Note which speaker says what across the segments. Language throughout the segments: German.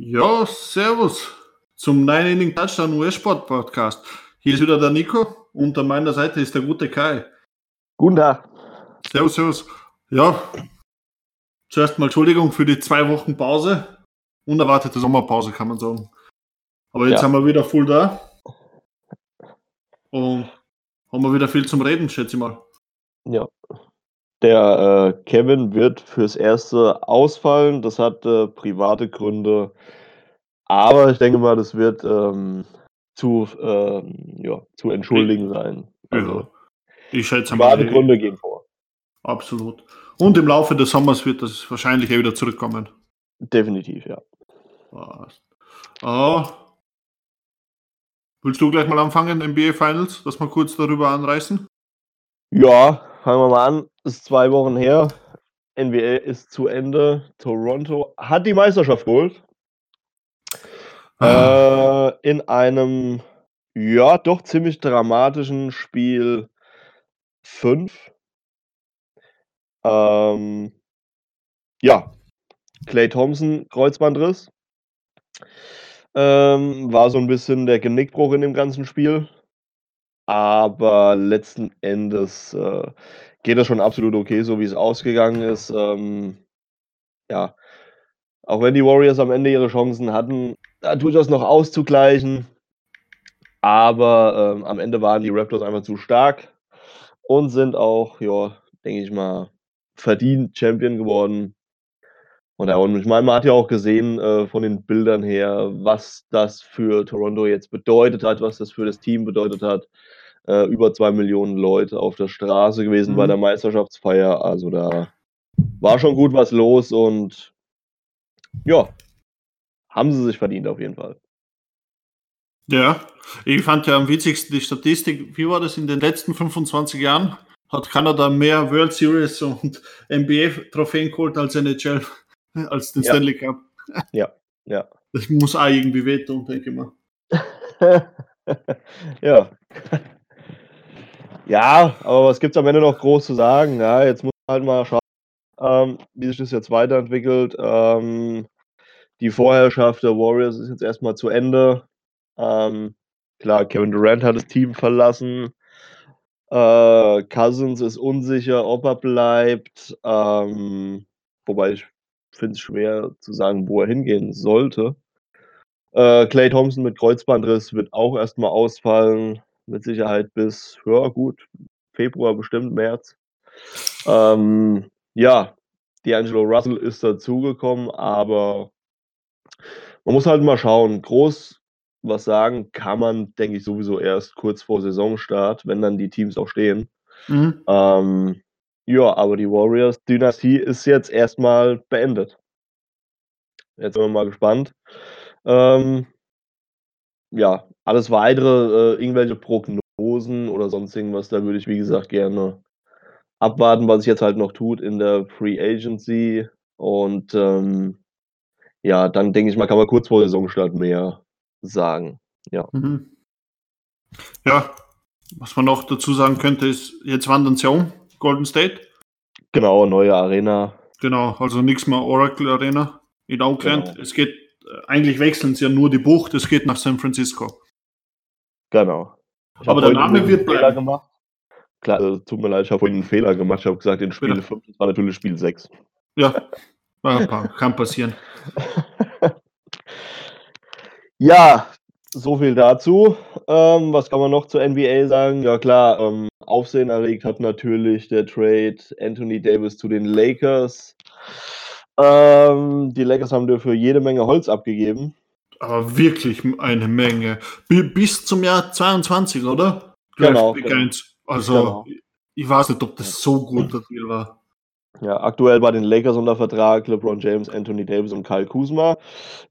Speaker 1: Ja, servus zum 9 Inning Touchdown US Sport Podcast. Hier ist wieder der Nico und an meiner Seite ist der gute Kai.
Speaker 2: Guten Tag.
Speaker 1: Servus, servus. Ja, zuerst mal Entschuldigung für die zwei Wochen Pause. Unerwartete Sommerpause, kann man sagen. Aber jetzt
Speaker 2: Ja.
Speaker 1: haben wir wieder voll da. Und haben wir wieder viel zum Reden, schätze ich mal.
Speaker 2: Ja. Der äh, Kevin wird fürs Erste ausfallen. Das hat äh, private Gründe. Aber ich denke mal, das wird ähm, zu, ähm, ja, zu entschuldigen sein. Also,
Speaker 1: Ja. Ich schätze mal.
Speaker 2: private Gründe gehen vor.
Speaker 1: Absolut. Und im Laufe des Sommers wird das wahrscheinlich eh wieder zurückkommen.
Speaker 2: Definitiv, ja.
Speaker 1: Passt. Ah. Willst du gleich mal anfangen, NBA Finals, dass wir kurz darüber anreißen?
Speaker 2: Ja, fangen wir mal an. Ist zwei Wochen her. NBA ist zu Ende. Toronto hat die Meisterschaft geholt.
Speaker 1: Ah.
Speaker 2: Äh, in einem, ja, doch ziemlich dramatischen Spiel 5. Ähm, ja, Clay Thompson, Kreuzbandriss. Ähm, war so ein bisschen der Genickbruch in dem ganzen Spiel. Aber letzten Endes äh, geht das schon absolut okay, so wie es ausgegangen ist. Ähm, ja, auch wenn die Warriors am Ende ihre Chancen hatten, da durchaus noch auszugleichen. Aber ähm, am Ende waren die Raptors einfach zu stark und sind auch, ja, denke ich mal, verdient Champion geworden. Und ja, und ich meine, man hat ja auch gesehen äh, von den Bildern her, was das für Toronto jetzt bedeutet hat, was das für das Team bedeutet hat. Äh, über zwei Millionen Leute auf der Straße gewesen bei
Speaker 1: Mhm.
Speaker 2: der Meisterschaftsfeier. Also da war schon gut was los und ja, haben sie sich verdient auf jeden Fall.
Speaker 1: Ja, ich fand ja am witzigsten die Statistik, wie war das in den letzten 25 Jahren? Hat Kanada mehr World Series und NBA-Trophäen geholt als NHL, als den
Speaker 2: Ja.
Speaker 1: Stanley Cup.
Speaker 2: Ja, ja.
Speaker 1: Das muss auch irgendwie wehtun, denke ich mal.
Speaker 2: ja. Ja, aber was gibt's am Ende noch groß zu sagen? Ja, jetzt muss man halt mal schauen, ähm, wie sich das jetzt weiterentwickelt. Ähm, die Vorherrschaft der Warriors ist jetzt erstmal zu Ende. Ähm, klar, Kevin Durant hat das Team verlassen. Äh, Cousins ist unsicher, ob er bleibt. Ähm, wobei ich finde es schwer zu sagen, wo er hingehen sollte. Äh, Clay Thompson mit Kreuzbandriss wird auch erstmal ausfallen. Mit Sicherheit bis, ja gut, Februar, bestimmt März. Ähm, ja, D'Angelo Russell ist dazugekommen, aber man muss halt mal schauen. Groß was sagen kann man, denke ich, sowieso erst kurz vor Saisonstart, wenn dann die Teams auch stehen.
Speaker 1: Mhm.
Speaker 2: Ähm, ja, aber die Warriors-Dynastie ist jetzt erstmal beendet. Jetzt sind wir mal gespannt. Ähm, ja, alles weitere, äh, irgendwelche Prognosen oder sonst irgendwas, da würde ich, wie gesagt, gerne abwarten, was sich jetzt halt noch tut in der Free Agency. Und ähm, ja, dann denke ich mal, kann man kurz vor Saisonstart mehr sagen. Ja.
Speaker 1: Mhm. Ja, was man noch dazu sagen könnte, ist, jetzt wandern sie um, Golden State.
Speaker 2: Genau, neue Arena.
Speaker 1: Genau, also nichts mehr Oracle Arena in Oakland.
Speaker 2: Genau.
Speaker 1: Es geht, eigentlich wechseln sie ja nur die Bucht, es geht nach San Francisco.
Speaker 2: Genau. Ich
Speaker 1: Aber der Name wird
Speaker 2: Fehler
Speaker 1: bleiben.
Speaker 2: gemacht. Klar, also, tut mir leid, ich habe vorhin einen Fehler gemacht. Ich habe gesagt, in Spiel
Speaker 1: Bitte.
Speaker 2: 5, das war natürlich Spiel 6.
Speaker 1: Ja, pa- kann passieren.
Speaker 2: Ja, so viel dazu. Ähm, was kann man noch zur NBA sagen? Ja klar, ähm, Aufsehen erregt hat natürlich der Trade Anthony Davis zu den Lakers. Ähm, die Lakers haben dafür jede Menge Holz abgegeben.
Speaker 1: Aber wirklich eine Menge. Bi- Bis zum Jahr 22, oder?
Speaker 2: Genau, genau.
Speaker 1: 1. Also,
Speaker 2: Genau.
Speaker 1: ich weiß nicht, ob das so gut der Deal war.
Speaker 2: Ja, aktuell bei den Lakers unter Vertrag LeBron James, Anthony Davis und Kyle Kuzma.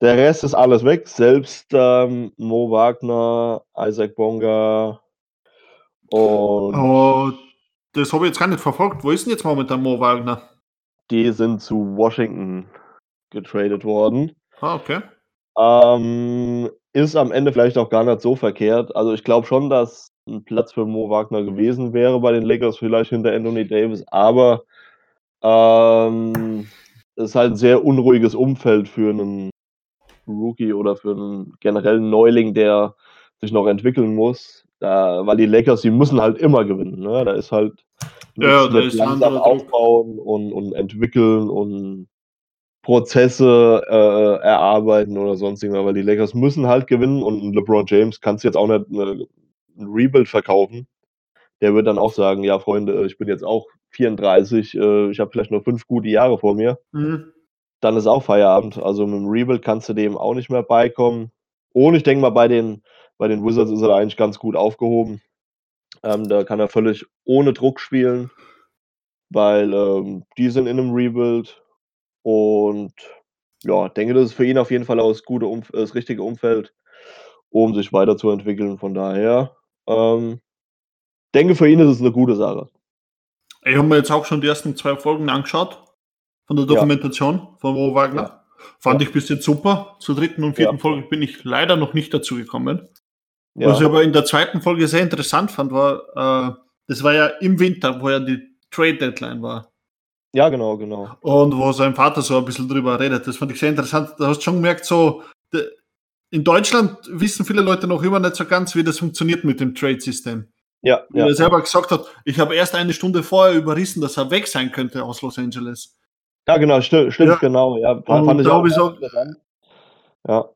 Speaker 2: Der Rest ist alles weg. Selbst ähm, Mo Wagner, Isaac Bonga und
Speaker 1: Aber das habe ich jetzt gar nicht verfolgt. Wo ist denn jetzt momentan Mo Wagner?
Speaker 2: Die sind zu Washington getradet worden.
Speaker 1: Ah, okay.
Speaker 2: Ähm, ist am Ende vielleicht auch gar nicht so verkehrt. Also ich glaube schon, dass ein Platz für Mo Wagner gewesen wäre bei den Lakers, vielleicht hinter Anthony Davis, aber ähm, es ist halt ein sehr unruhiges Umfeld für einen Rookie oder für einen generellen Neuling, der sich noch entwickeln muss. Da, weil die Lakers, die müssen halt immer gewinnen. Ne? Da ist halt
Speaker 1: Ja, da
Speaker 2: mit
Speaker 1: ist
Speaker 2: langsam aufbauen und, und entwickeln und Prozesse äh, erarbeiten oder sonst irgendwas, weil die Lakers müssen halt gewinnen und LeBron James kannst du jetzt auch nicht eine, ein Rebuild verkaufen. Der wird dann auch sagen, ja Freunde, ich bin jetzt auch 34, äh, ich habe vielleicht noch fünf gute Jahre vor mir.
Speaker 1: Mhm.
Speaker 2: Dann ist auch Feierabend. Also mit dem Rebuild kannst du dem auch nicht mehr beikommen. Und ich denke mal, bei den, bei den Wizards ist er eigentlich ganz gut aufgehoben. Ähm, da kann er völlig ohne Druck spielen, weil ähm, die sind in einem Rebuild. Und ja, denke, das ist für ihn auf jeden Fall auch das, gute Umf das richtige Umfeld, um sich weiterzuentwickeln. Von daher, ähm, denke, für ihn ist es eine gute Sache.
Speaker 1: Ich habe mir jetzt auch schon die ersten zwei Folgen angeschaut von der
Speaker 2: Ja.
Speaker 1: Dokumentation von Mo Wagner. Fand ich bis jetzt super. Zur dritten und vierten
Speaker 2: Ja.
Speaker 1: Folge bin ich leider noch nicht dazu gekommen.
Speaker 2: Ja,
Speaker 1: Was ich aber in der zweiten Folge sehr interessant fand, war, äh, das war ja im Winter, wo ja die Trade Deadline war.
Speaker 2: ja genau, genau.
Speaker 1: Und wo sein Vater so ein bisschen drüber redet. Das fand ich sehr interessant. Da hast du schon gemerkt, so, in Deutschland wissen viele Leute noch immer nicht so ganz, wie das funktioniert mit dem Trade-System.
Speaker 2: Ja, ja,
Speaker 1: er selber gesagt hat, ich habe erst eine Stunde vorher überrissen, dass er weg sein könnte aus Los Angeles.
Speaker 2: ja genau, sti stimmt,
Speaker 1: Ja.
Speaker 2: genau. Ja,
Speaker 1: Und
Speaker 2: fand ich auch
Speaker 1: ich so-
Speaker 2: interessant. Ja,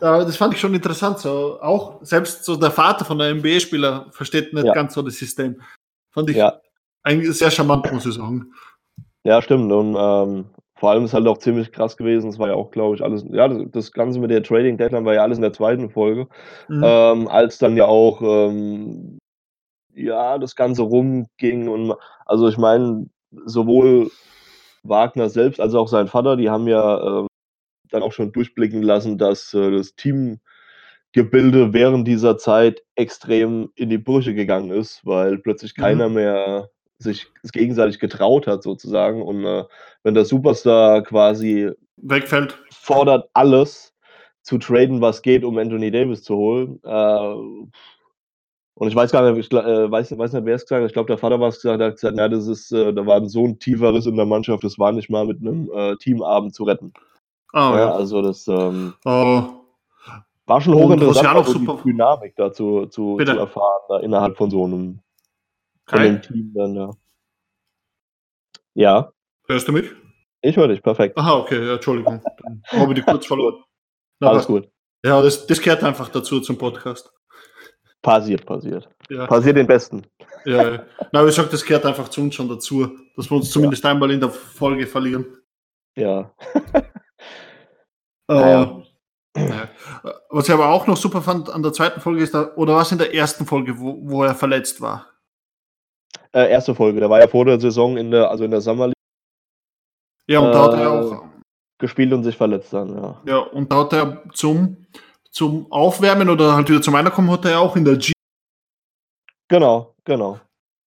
Speaker 1: Das fand ich schon interessant. So, auch selbst so der Vater von einem NBA-Spieler versteht nicht
Speaker 2: Ja.
Speaker 1: ganz so das System. Fand ich
Speaker 2: ja.
Speaker 1: eigentlich sehr charmant, muss ich sagen.
Speaker 2: Ja, stimmt. Und ähm, vor allem ist halt auch ziemlich krass gewesen. Es war ja auch, glaube ich, alles, ja, das, das Ganze mit der Trading Deadline war ja alles in der zweiten Folge.
Speaker 1: Mhm.
Speaker 2: Ähm, als dann ja auch, ähm, ja, das Ganze rumging und also ich meine, sowohl Wagner selbst als auch sein Vater, die haben ja ähm, dann auch schon durchblicken lassen, dass äh, das Teamgebilde während dieser Zeit extrem in die Brüche gegangen ist, weil plötzlich
Speaker 1: Mhm.
Speaker 2: keiner mehr sich gegenseitig getraut hat sozusagen und äh, wenn der Superstar quasi
Speaker 1: Wegfällt.
Speaker 2: fordert alles zu traden, was geht, um Anthony Davis zu holen. Äh, und ich weiß gar nicht, ich äh, weiß, weiß nicht, wer es gesagt hat. Ich glaube, der Vater war es gesagt, hat gesagt, na, das ist, äh, da war so ein tiefer Riss in der Mannschaft, das war nicht mal mit einem äh, Teamabend zu retten.
Speaker 1: Ah,
Speaker 2: ja,
Speaker 1: ja.
Speaker 2: also das ähm,
Speaker 1: Oh,
Speaker 2: war schon hochinteressant,
Speaker 1: ja auch noch
Speaker 2: also die
Speaker 1: super-
Speaker 2: Dynamik dazu zu, zu erfahren, da innerhalb von so einem, von
Speaker 1: Kai,
Speaker 2: Team dann, ja. Ja,
Speaker 1: hörst du mich?
Speaker 2: ich höre dich, perfekt.
Speaker 1: Aha, okay, ja, Entschuldigung. Dann habe ich die kurz verloren. Na,
Speaker 2: Alles gut.
Speaker 1: Ja, das, das gehört einfach dazu zum Podcast.
Speaker 2: Passiert, passiert.
Speaker 1: Ja,
Speaker 2: Passiert den Besten.
Speaker 1: ja. ja. Na, ich sag, das gehört einfach zu uns schon dazu, dass wir uns zumindest einmal in der Folge verlieren.
Speaker 2: Ja.
Speaker 1: Äh,
Speaker 2: Naja.
Speaker 1: ja. Was ich aber auch noch super fand an der zweiten Folge ist, da, oder was in der ersten Folge, wo, wo er verletzt war.
Speaker 2: Äh, erste Folge, der war ja vor der Saison in der, also in der Summer League
Speaker 1: Ja, und da hat er
Speaker 2: Äh,
Speaker 1: auch,
Speaker 2: gespielt und sich verletzt dann, ja.
Speaker 1: ja, und da hat er zum, zum Aufwärmen oder halt wieder zum Einerkommen hat er ja auch in der G.
Speaker 2: Genau, genau.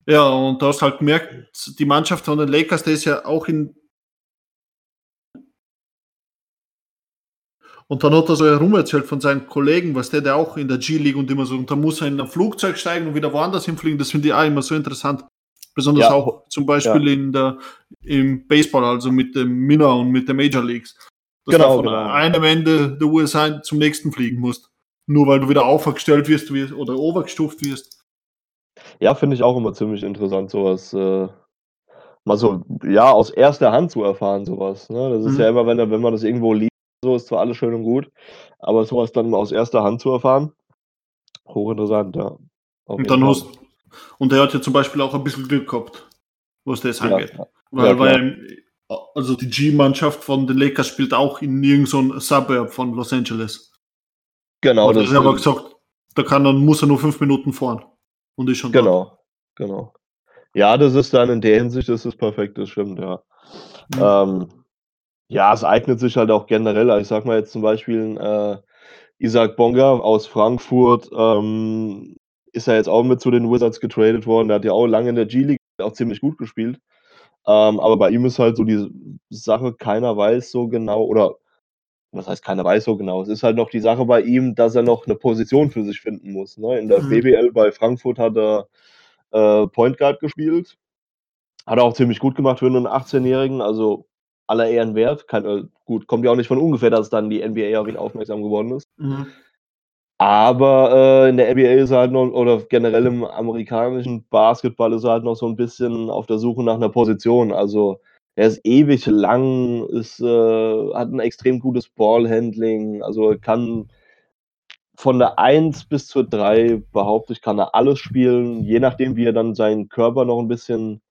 Speaker 1: Ja, und da hast halt gemerkt, die Mannschaft von den Lakers, der ist ja auch in. Und dann hat er so herumerzählt von seinen Kollegen, was der, der auch in der G-League und immer so, und da muss er in ein Flugzeug steigen und wieder woanders hinfliegen. Das finde ich auch immer so interessant. Besonders
Speaker 2: Ja.
Speaker 1: auch zum Beispiel in der, im Baseball, also mit dem Minor und mit den Major Leagues. Dass
Speaker 2: Genau,
Speaker 1: du von
Speaker 2: genau.
Speaker 1: einem Ende der USA zum nächsten fliegen musst. Nur weil du wieder aufgestellt wirst oder overgestuft wirst.
Speaker 2: Ja, finde ich auch immer ziemlich interessant, sowas, äh, mal so, ja, aus erster Hand zu erfahren, sowas. Ne? Das ist
Speaker 1: Mhm.
Speaker 2: ja immer, wenn, wenn man das irgendwo liest, so ist zwar alles schön und gut, aber sowas dann aus erster Hand zu erfahren, hochinteressant, ja.
Speaker 1: Und dann
Speaker 2: Fall.
Speaker 1: hast und er hat ja zum Beispiel auch ein bisschen Glück gehabt, was das
Speaker 2: ja,
Speaker 1: angeht.
Speaker 2: ja.
Speaker 1: Weil,
Speaker 2: Ja,
Speaker 1: weil also die G-Mannschaft von den Lakers spielt auch in irgendeinem Suburb von Los Angeles.
Speaker 2: Genau,
Speaker 1: und
Speaker 2: das
Speaker 1: er aber gesagt, da kann dann, muss er nur fünf Minuten fahren. Und ist schon dort.
Speaker 2: Genau, genau. Ja, das ist dann in der Hinsicht, das ist perfekt, das stimmt, ja.
Speaker 1: Mhm.
Speaker 2: Ähm, ja, es eignet sich halt auch generell. Also Ich sag mal jetzt zum Beispiel äh, Isaac Bonga aus Frankfurt ähm, ist ja jetzt auch mit zu den Wizards getradet worden. Der hat ja auch lange in der G-League auch ziemlich gut gespielt. Ähm, aber bei ihm ist halt so die Sache, keiner weiß so genau, oder was heißt keiner weiß so genau. Es ist halt noch die Sache bei ihm, dass er noch eine Position für sich finden muss. Ne? In der
Speaker 1: Mhm.
Speaker 2: BBL bei Frankfurt hat er äh, Point Guard gespielt. Hat er auch ziemlich gut gemacht für einen 18-Jährigen. Also aller Ehren wert. Kein, äh, gut, kommt ja auch nicht von ungefähr, dass dann die NBA auf ihn aufmerksam geworden ist. Mhm. Aber äh, in der NBA ist er halt noch, oder generell im amerikanischen Basketball ist er halt noch so ein bisschen auf der Suche nach einer Position. Also er ist ewig lang, ist, äh, hat ein extrem gutes Ballhandling, also kann von der 1 bis zur 3 behaupte ich, kann er alles spielen, je nachdem, wie er dann seinen Körper noch ein bisschen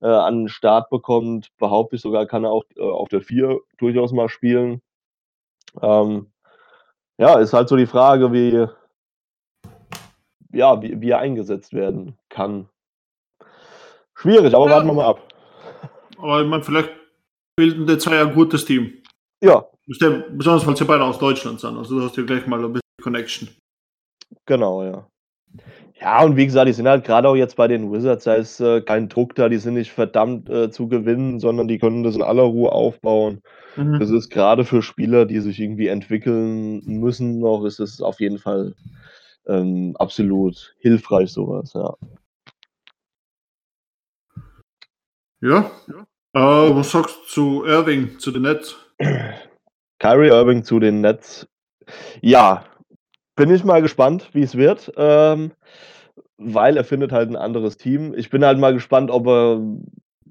Speaker 2: äh, an den Start bekommt, behaupte ich sogar, kann er auch äh, auf der 4 durchaus mal spielen. Ähm, ja, ist halt so die Frage, wie, ja, wie, wie er eingesetzt werden kann. Schwierig, aber ja. warten wir mal ab.
Speaker 1: Aber ich meine, vielleicht bilden die zwei ein gutes Team.
Speaker 2: Ja.
Speaker 1: Besonders, weil sie beide aus Deutschland sind. Also du hast ja gleich mal ein bisschen Connection.
Speaker 2: Genau, ja. Ja, und wie gesagt, die sind halt gerade auch jetzt bei den Wizards, da ist äh, kein Druck da, die sind nicht verdammt äh, zu gewinnen, sondern die können das in aller Ruhe aufbauen. Mhm. Das ist gerade für Spieler, die sich irgendwie entwickeln müssen, noch ist es auf jeden Fall ähm, absolut hilfreich, sowas, ja.
Speaker 1: Ja. ja. Äh, was sagst du zu Irving, zu den Nets?
Speaker 2: Kyrie Irving zu den Nets. Ja, bin ich mal gespannt, wie es wird, ähm, weil er findet halt ein anderes Team. Ich bin halt mal gespannt, ob er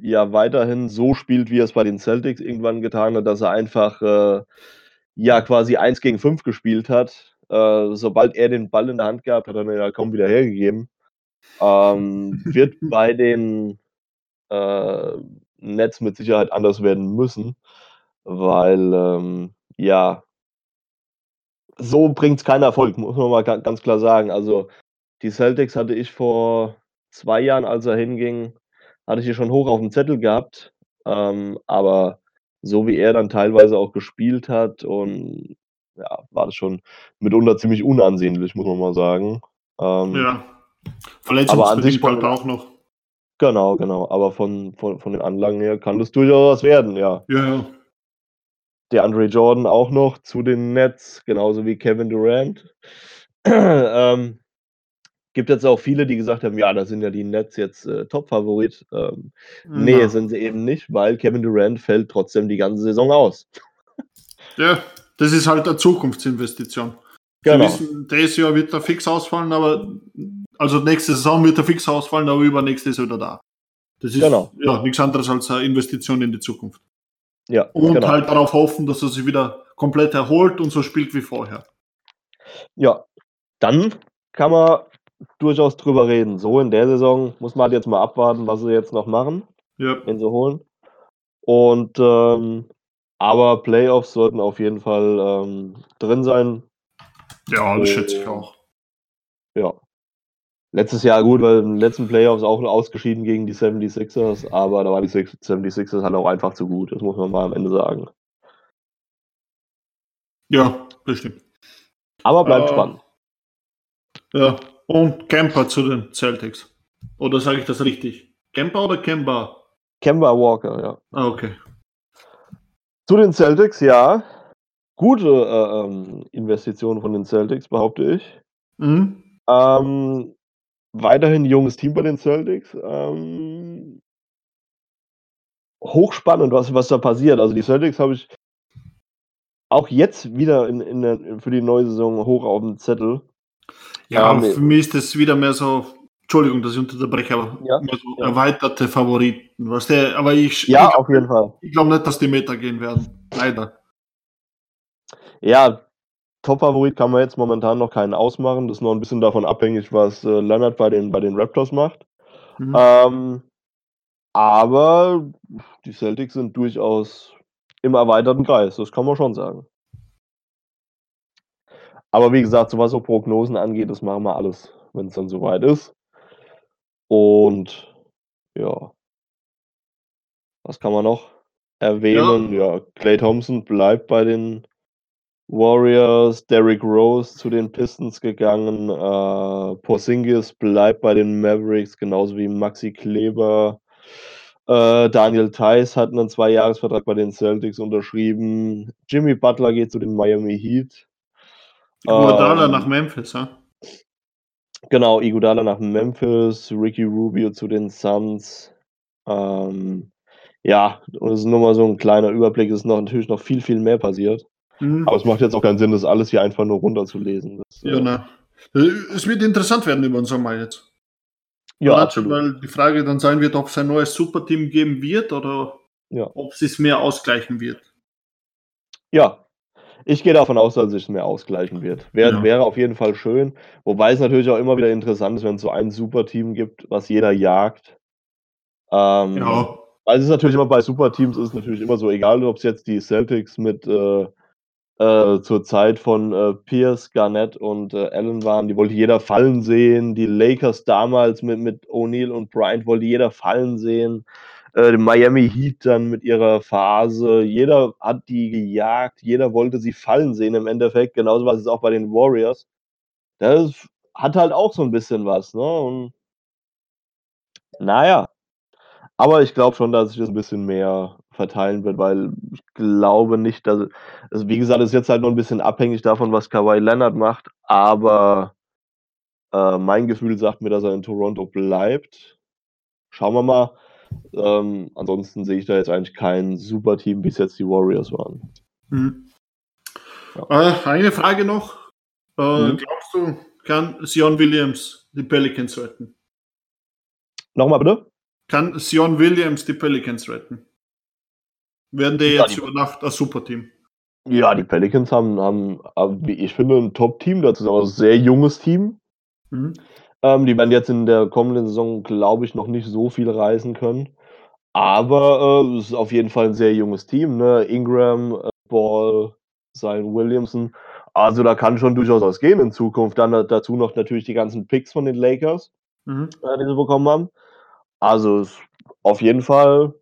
Speaker 2: ja weiterhin so spielt, wie er es bei den Celtics irgendwann getan hat, dass er einfach äh, ja quasi 1 gegen 5 gespielt hat. Äh, sobald er den Ball in der Hand gehabt hat, hat er ihn ja kaum wieder hergegeben. Ähm, wird bei den äh, Nets mit Sicherheit anders werden müssen, weil ähm, ja, so bringt es keinen Erfolg, muss man mal ganz klar sagen. Also, die Celtics hatte ich vor zwei Jahren, als er hinging, hatte ich hier schon hoch auf dem Zettel gehabt. Ähm, aber so wie er dann teilweise auch gespielt hat und ja, war das schon mitunter ziemlich unansehnlich, muss man mal sagen.
Speaker 1: Ähm, ja. Verletzungsbedingt halt auch noch.
Speaker 2: Genau, genau. Aber von, von, von den Anlagen her kann das durchaus was werden, ja.
Speaker 1: Ja, ja
Speaker 2: der Andre Jordan auch noch zu den Nets, genauso wie Kevin Durant. ähm, gibt jetzt auch viele, die gesagt haben, ja, da sind ja die Nets jetzt äh, Top-Favorit. Ähm, ja. Nee, sind sie eben nicht, weil Kevin Durant fällt trotzdem die ganze Saison aus.
Speaker 1: ja, das ist halt eine Zukunftsinvestition. Genau. Wissen, dieses Jahr wird er fix ausfallen, aber also nächste Saison wird er fix ausfallen, aber übernächste ist er wieder da. Das ist genau. ja nichts anderes als eine Investition in die Zukunft.
Speaker 2: Ja,
Speaker 1: und genau. halt darauf hoffen, dass er sich wieder komplett erholt und so spielt wie vorher.
Speaker 2: Ja, dann kann man durchaus drüber reden. So in der Saison muss man halt jetzt mal abwarten, was sie jetzt noch machen,
Speaker 1: ja.
Speaker 2: wenn sie holen. Und ähm, aber Playoffs sollten auf jeden Fall ähm, drin sein.
Speaker 1: Ja, das schätze ich auch.
Speaker 2: Ja. Letztes Jahr gut, weil im letzten Playoffs auch ausgeschieden gegen die 76ers, aber da waren die 76ers halt auch einfach zu gut, das muss man mal am Ende sagen.
Speaker 1: Ja, bestimmt.
Speaker 2: Aber bleibt äh, spannend.
Speaker 1: Ja, und Camper zu den Celtics. Oder sage ich das richtig? Camper oder Kemba?
Speaker 2: Kemba Walker, ja.
Speaker 1: Ah, okay.
Speaker 2: Zu den Celtics, ja. Gute äh, ähm, Investition von den Celtics, behaupte ich. Mhm. Ähm, weiterhin junges Team bei den Celtics. Ähm, hochspannend, was, was da passiert. Also die Celtics habe ich auch jetzt wieder in, in der, für die neue Saison hoch auf dem Zettel.
Speaker 1: Ja, ähm, für mich ist das wieder mehr so, Entschuldigung, dass ich unterbreche, aber ja, so ja. erweiterte Favoriten. Was der, aber ich,
Speaker 2: ja,
Speaker 1: ich,
Speaker 2: auf jeden Fall.
Speaker 1: Ich glaube nicht, dass die Meter gehen werden. Leider.
Speaker 2: Ja, Top-Favorit kann man jetzt momentan noch keinen ausmachen. Das ist noch ein bisschen davon abhängig, was äh, Leonard bei den, bei den Raptors macht. Mhm. Ähm, aber die Celtics sind durchaus im erweiterten Kreis, das kann man schon sagen. Aber wie gesagt, so was so Prognosen angeht, das machen wir alles, wenn es dann soweit ist. Und ja, was kann man noch erwähnen? Ja, ja Clay Thompson bleibt bei den Warriors, Derrick Rose zu den Pistons gegangen. Äh, Porzingis bleibt bei den Mavericks, genauso wie Maxi Kleber. Äh, Daniel Theiss hat einen Zweijahresvertrag bei den Celtics unterschrieben. Jimmy Butler geht zu den Miami Heat.
Speaker 1: Iguodala ähm, nach Memphis, ja?
Speaker 2: Genau, Iguodala nach Memphis, Ricky Rubio zu den Suns. Ähm, Ja, und es ist nur mal so ein kleiner Überblick. Es ist noch natürlich noch viel, viel mehr passiert. Mhm. Aber es macht jetzt auch keinen Sinn, das alles hier einfach nur runterzulesen. Das,
Speaker 1: ja, äh, na. Es wird interessant werden über den Sommer jetzt.
Speaker 2: Ja, Oder absolut.
Speaker 1: Weil die Frage dann sein wird, ob es ein neues Superteam geben wird oder ja. ob es sich mehr ausgleichen wird.
Speaker 2: Ja, ich gehe davon aus, dass es sich mehr ausgleichen wird. Wär, ja. Wäre auf jeden Fall schön. Wobei es natürlich auch immer wieder interessant ist, wenn es so ein Superteam gibt, was jeder jagt. Ähm, ja. Also es ist natürlich immer bei Superteams ist es natürlich immer so, egal ob es jetzt die Celtics mit äh, äh, zur Zeit von äh, Pierce, Garnett und äh, Allen waren, die wollte jeder fallen sehen. Die Lakers damals mit, mit O'Neal und Bryant wollte jeder fallen sehen. Äh, Miami Heat dann mit ihrer Phase. Jeder hat die gejagt, jeder wollte sie fallen sehen im Endeffekt. Genauso war es auch bei den Warriors. Das hat halt auch so ein bisschen was, ne? Und naja, aber ich glaube schon, dass sich das ein bisschen mehr verteilen wird, weil ich glaube nicht, dass also wie gesagt, ist jetzt halt nur ein bisschen abhängig davon, was Kawhi Leonard macht, aber äh, mein Gefühl sagt mir, dass er in Toronto bleibt. Schauen wir mal. Ähm, ansonsten sehe ich da jetzt eigentlich kein super Team, bis jetzt die Warriors waren.
Speaker 1: Mhm. Ja. Äh, eine Frage noch. Äh, mhm. Glaubst du, kann Sion Williams die Pelicans retten?
Speaker 2: Nochmal bitte?
Speaker 1: Kann Sion Williams die Pelicans retten? Werden die jetzt über Nacht ein Superteam?
Speaker 2: Ja, die Pelicans haben, haben, wie ich finde, ein Top-Team. Das ist aber ein sehr junges Team. Mhm. Ähm, die werden jetzt in der kommenden Saison, glaube ich, noch nicht so viel reisen können. Aber äh, es ist auf jeden Fall ein sehr junges Team. Ne? Ingram, äh, Ball, Zion Williamson. Also da kann schon durchaus was gehen in Zukunft. Dann dazu noch natürlich die ganzen Picks von den Lakers, mhm. äh, die sie bekommen haben. Also auf jeden Fall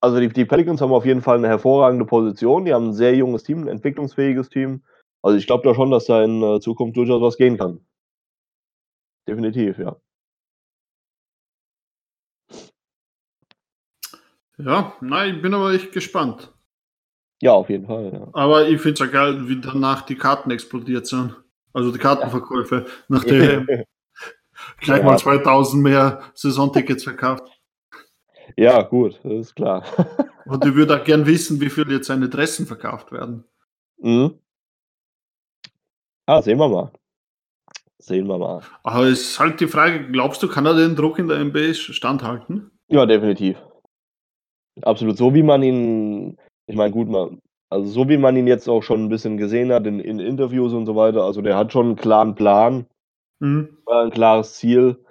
Speaker 2: also die, die Pelicans haben auf jeden Fall eine hervorragende Position. Die haben ein sehr junges Team, ein entwicklungsfähiges Team. Also ich glaube da schon, dass da in äh, Zukunft durchaus was gehen kann. Definitiv, ja.
Speaker 1: Ja, nein, ich bin aber echt gespannt.
Speaker 2: Ja, auf jeden Fall. Ja.
Speaker 1: Aber ich finde es ja geil, wie danach die Karten explodiert sind. Also die Kartenverkäufe, nachdem gleich mal 2000 mehr Saisontickets verkauft.
Speaker 2: Ja, gut, das ist klar.
Speaker 1: Und ich würde auch gern wissen, wie viel jetzt seine Dressen verkauft werden.
Speaker 2: Mhm. Ah, sehen wir mal. Sehen wir mal.
Speaker 1: Aber es ist halt die Frage, glaubst du, kann er den Druck in der NBA standhalten?
Speaker 2: Ja, definitiv. Absolut. So wie man ihn, ich meine, gut, man, also so wie man ihn jetzt auch schon ein bisschen gesehen hat in, in Interviews und so weiter, also der hat schon einen klaren Plan, mhm. ein klares Ziel.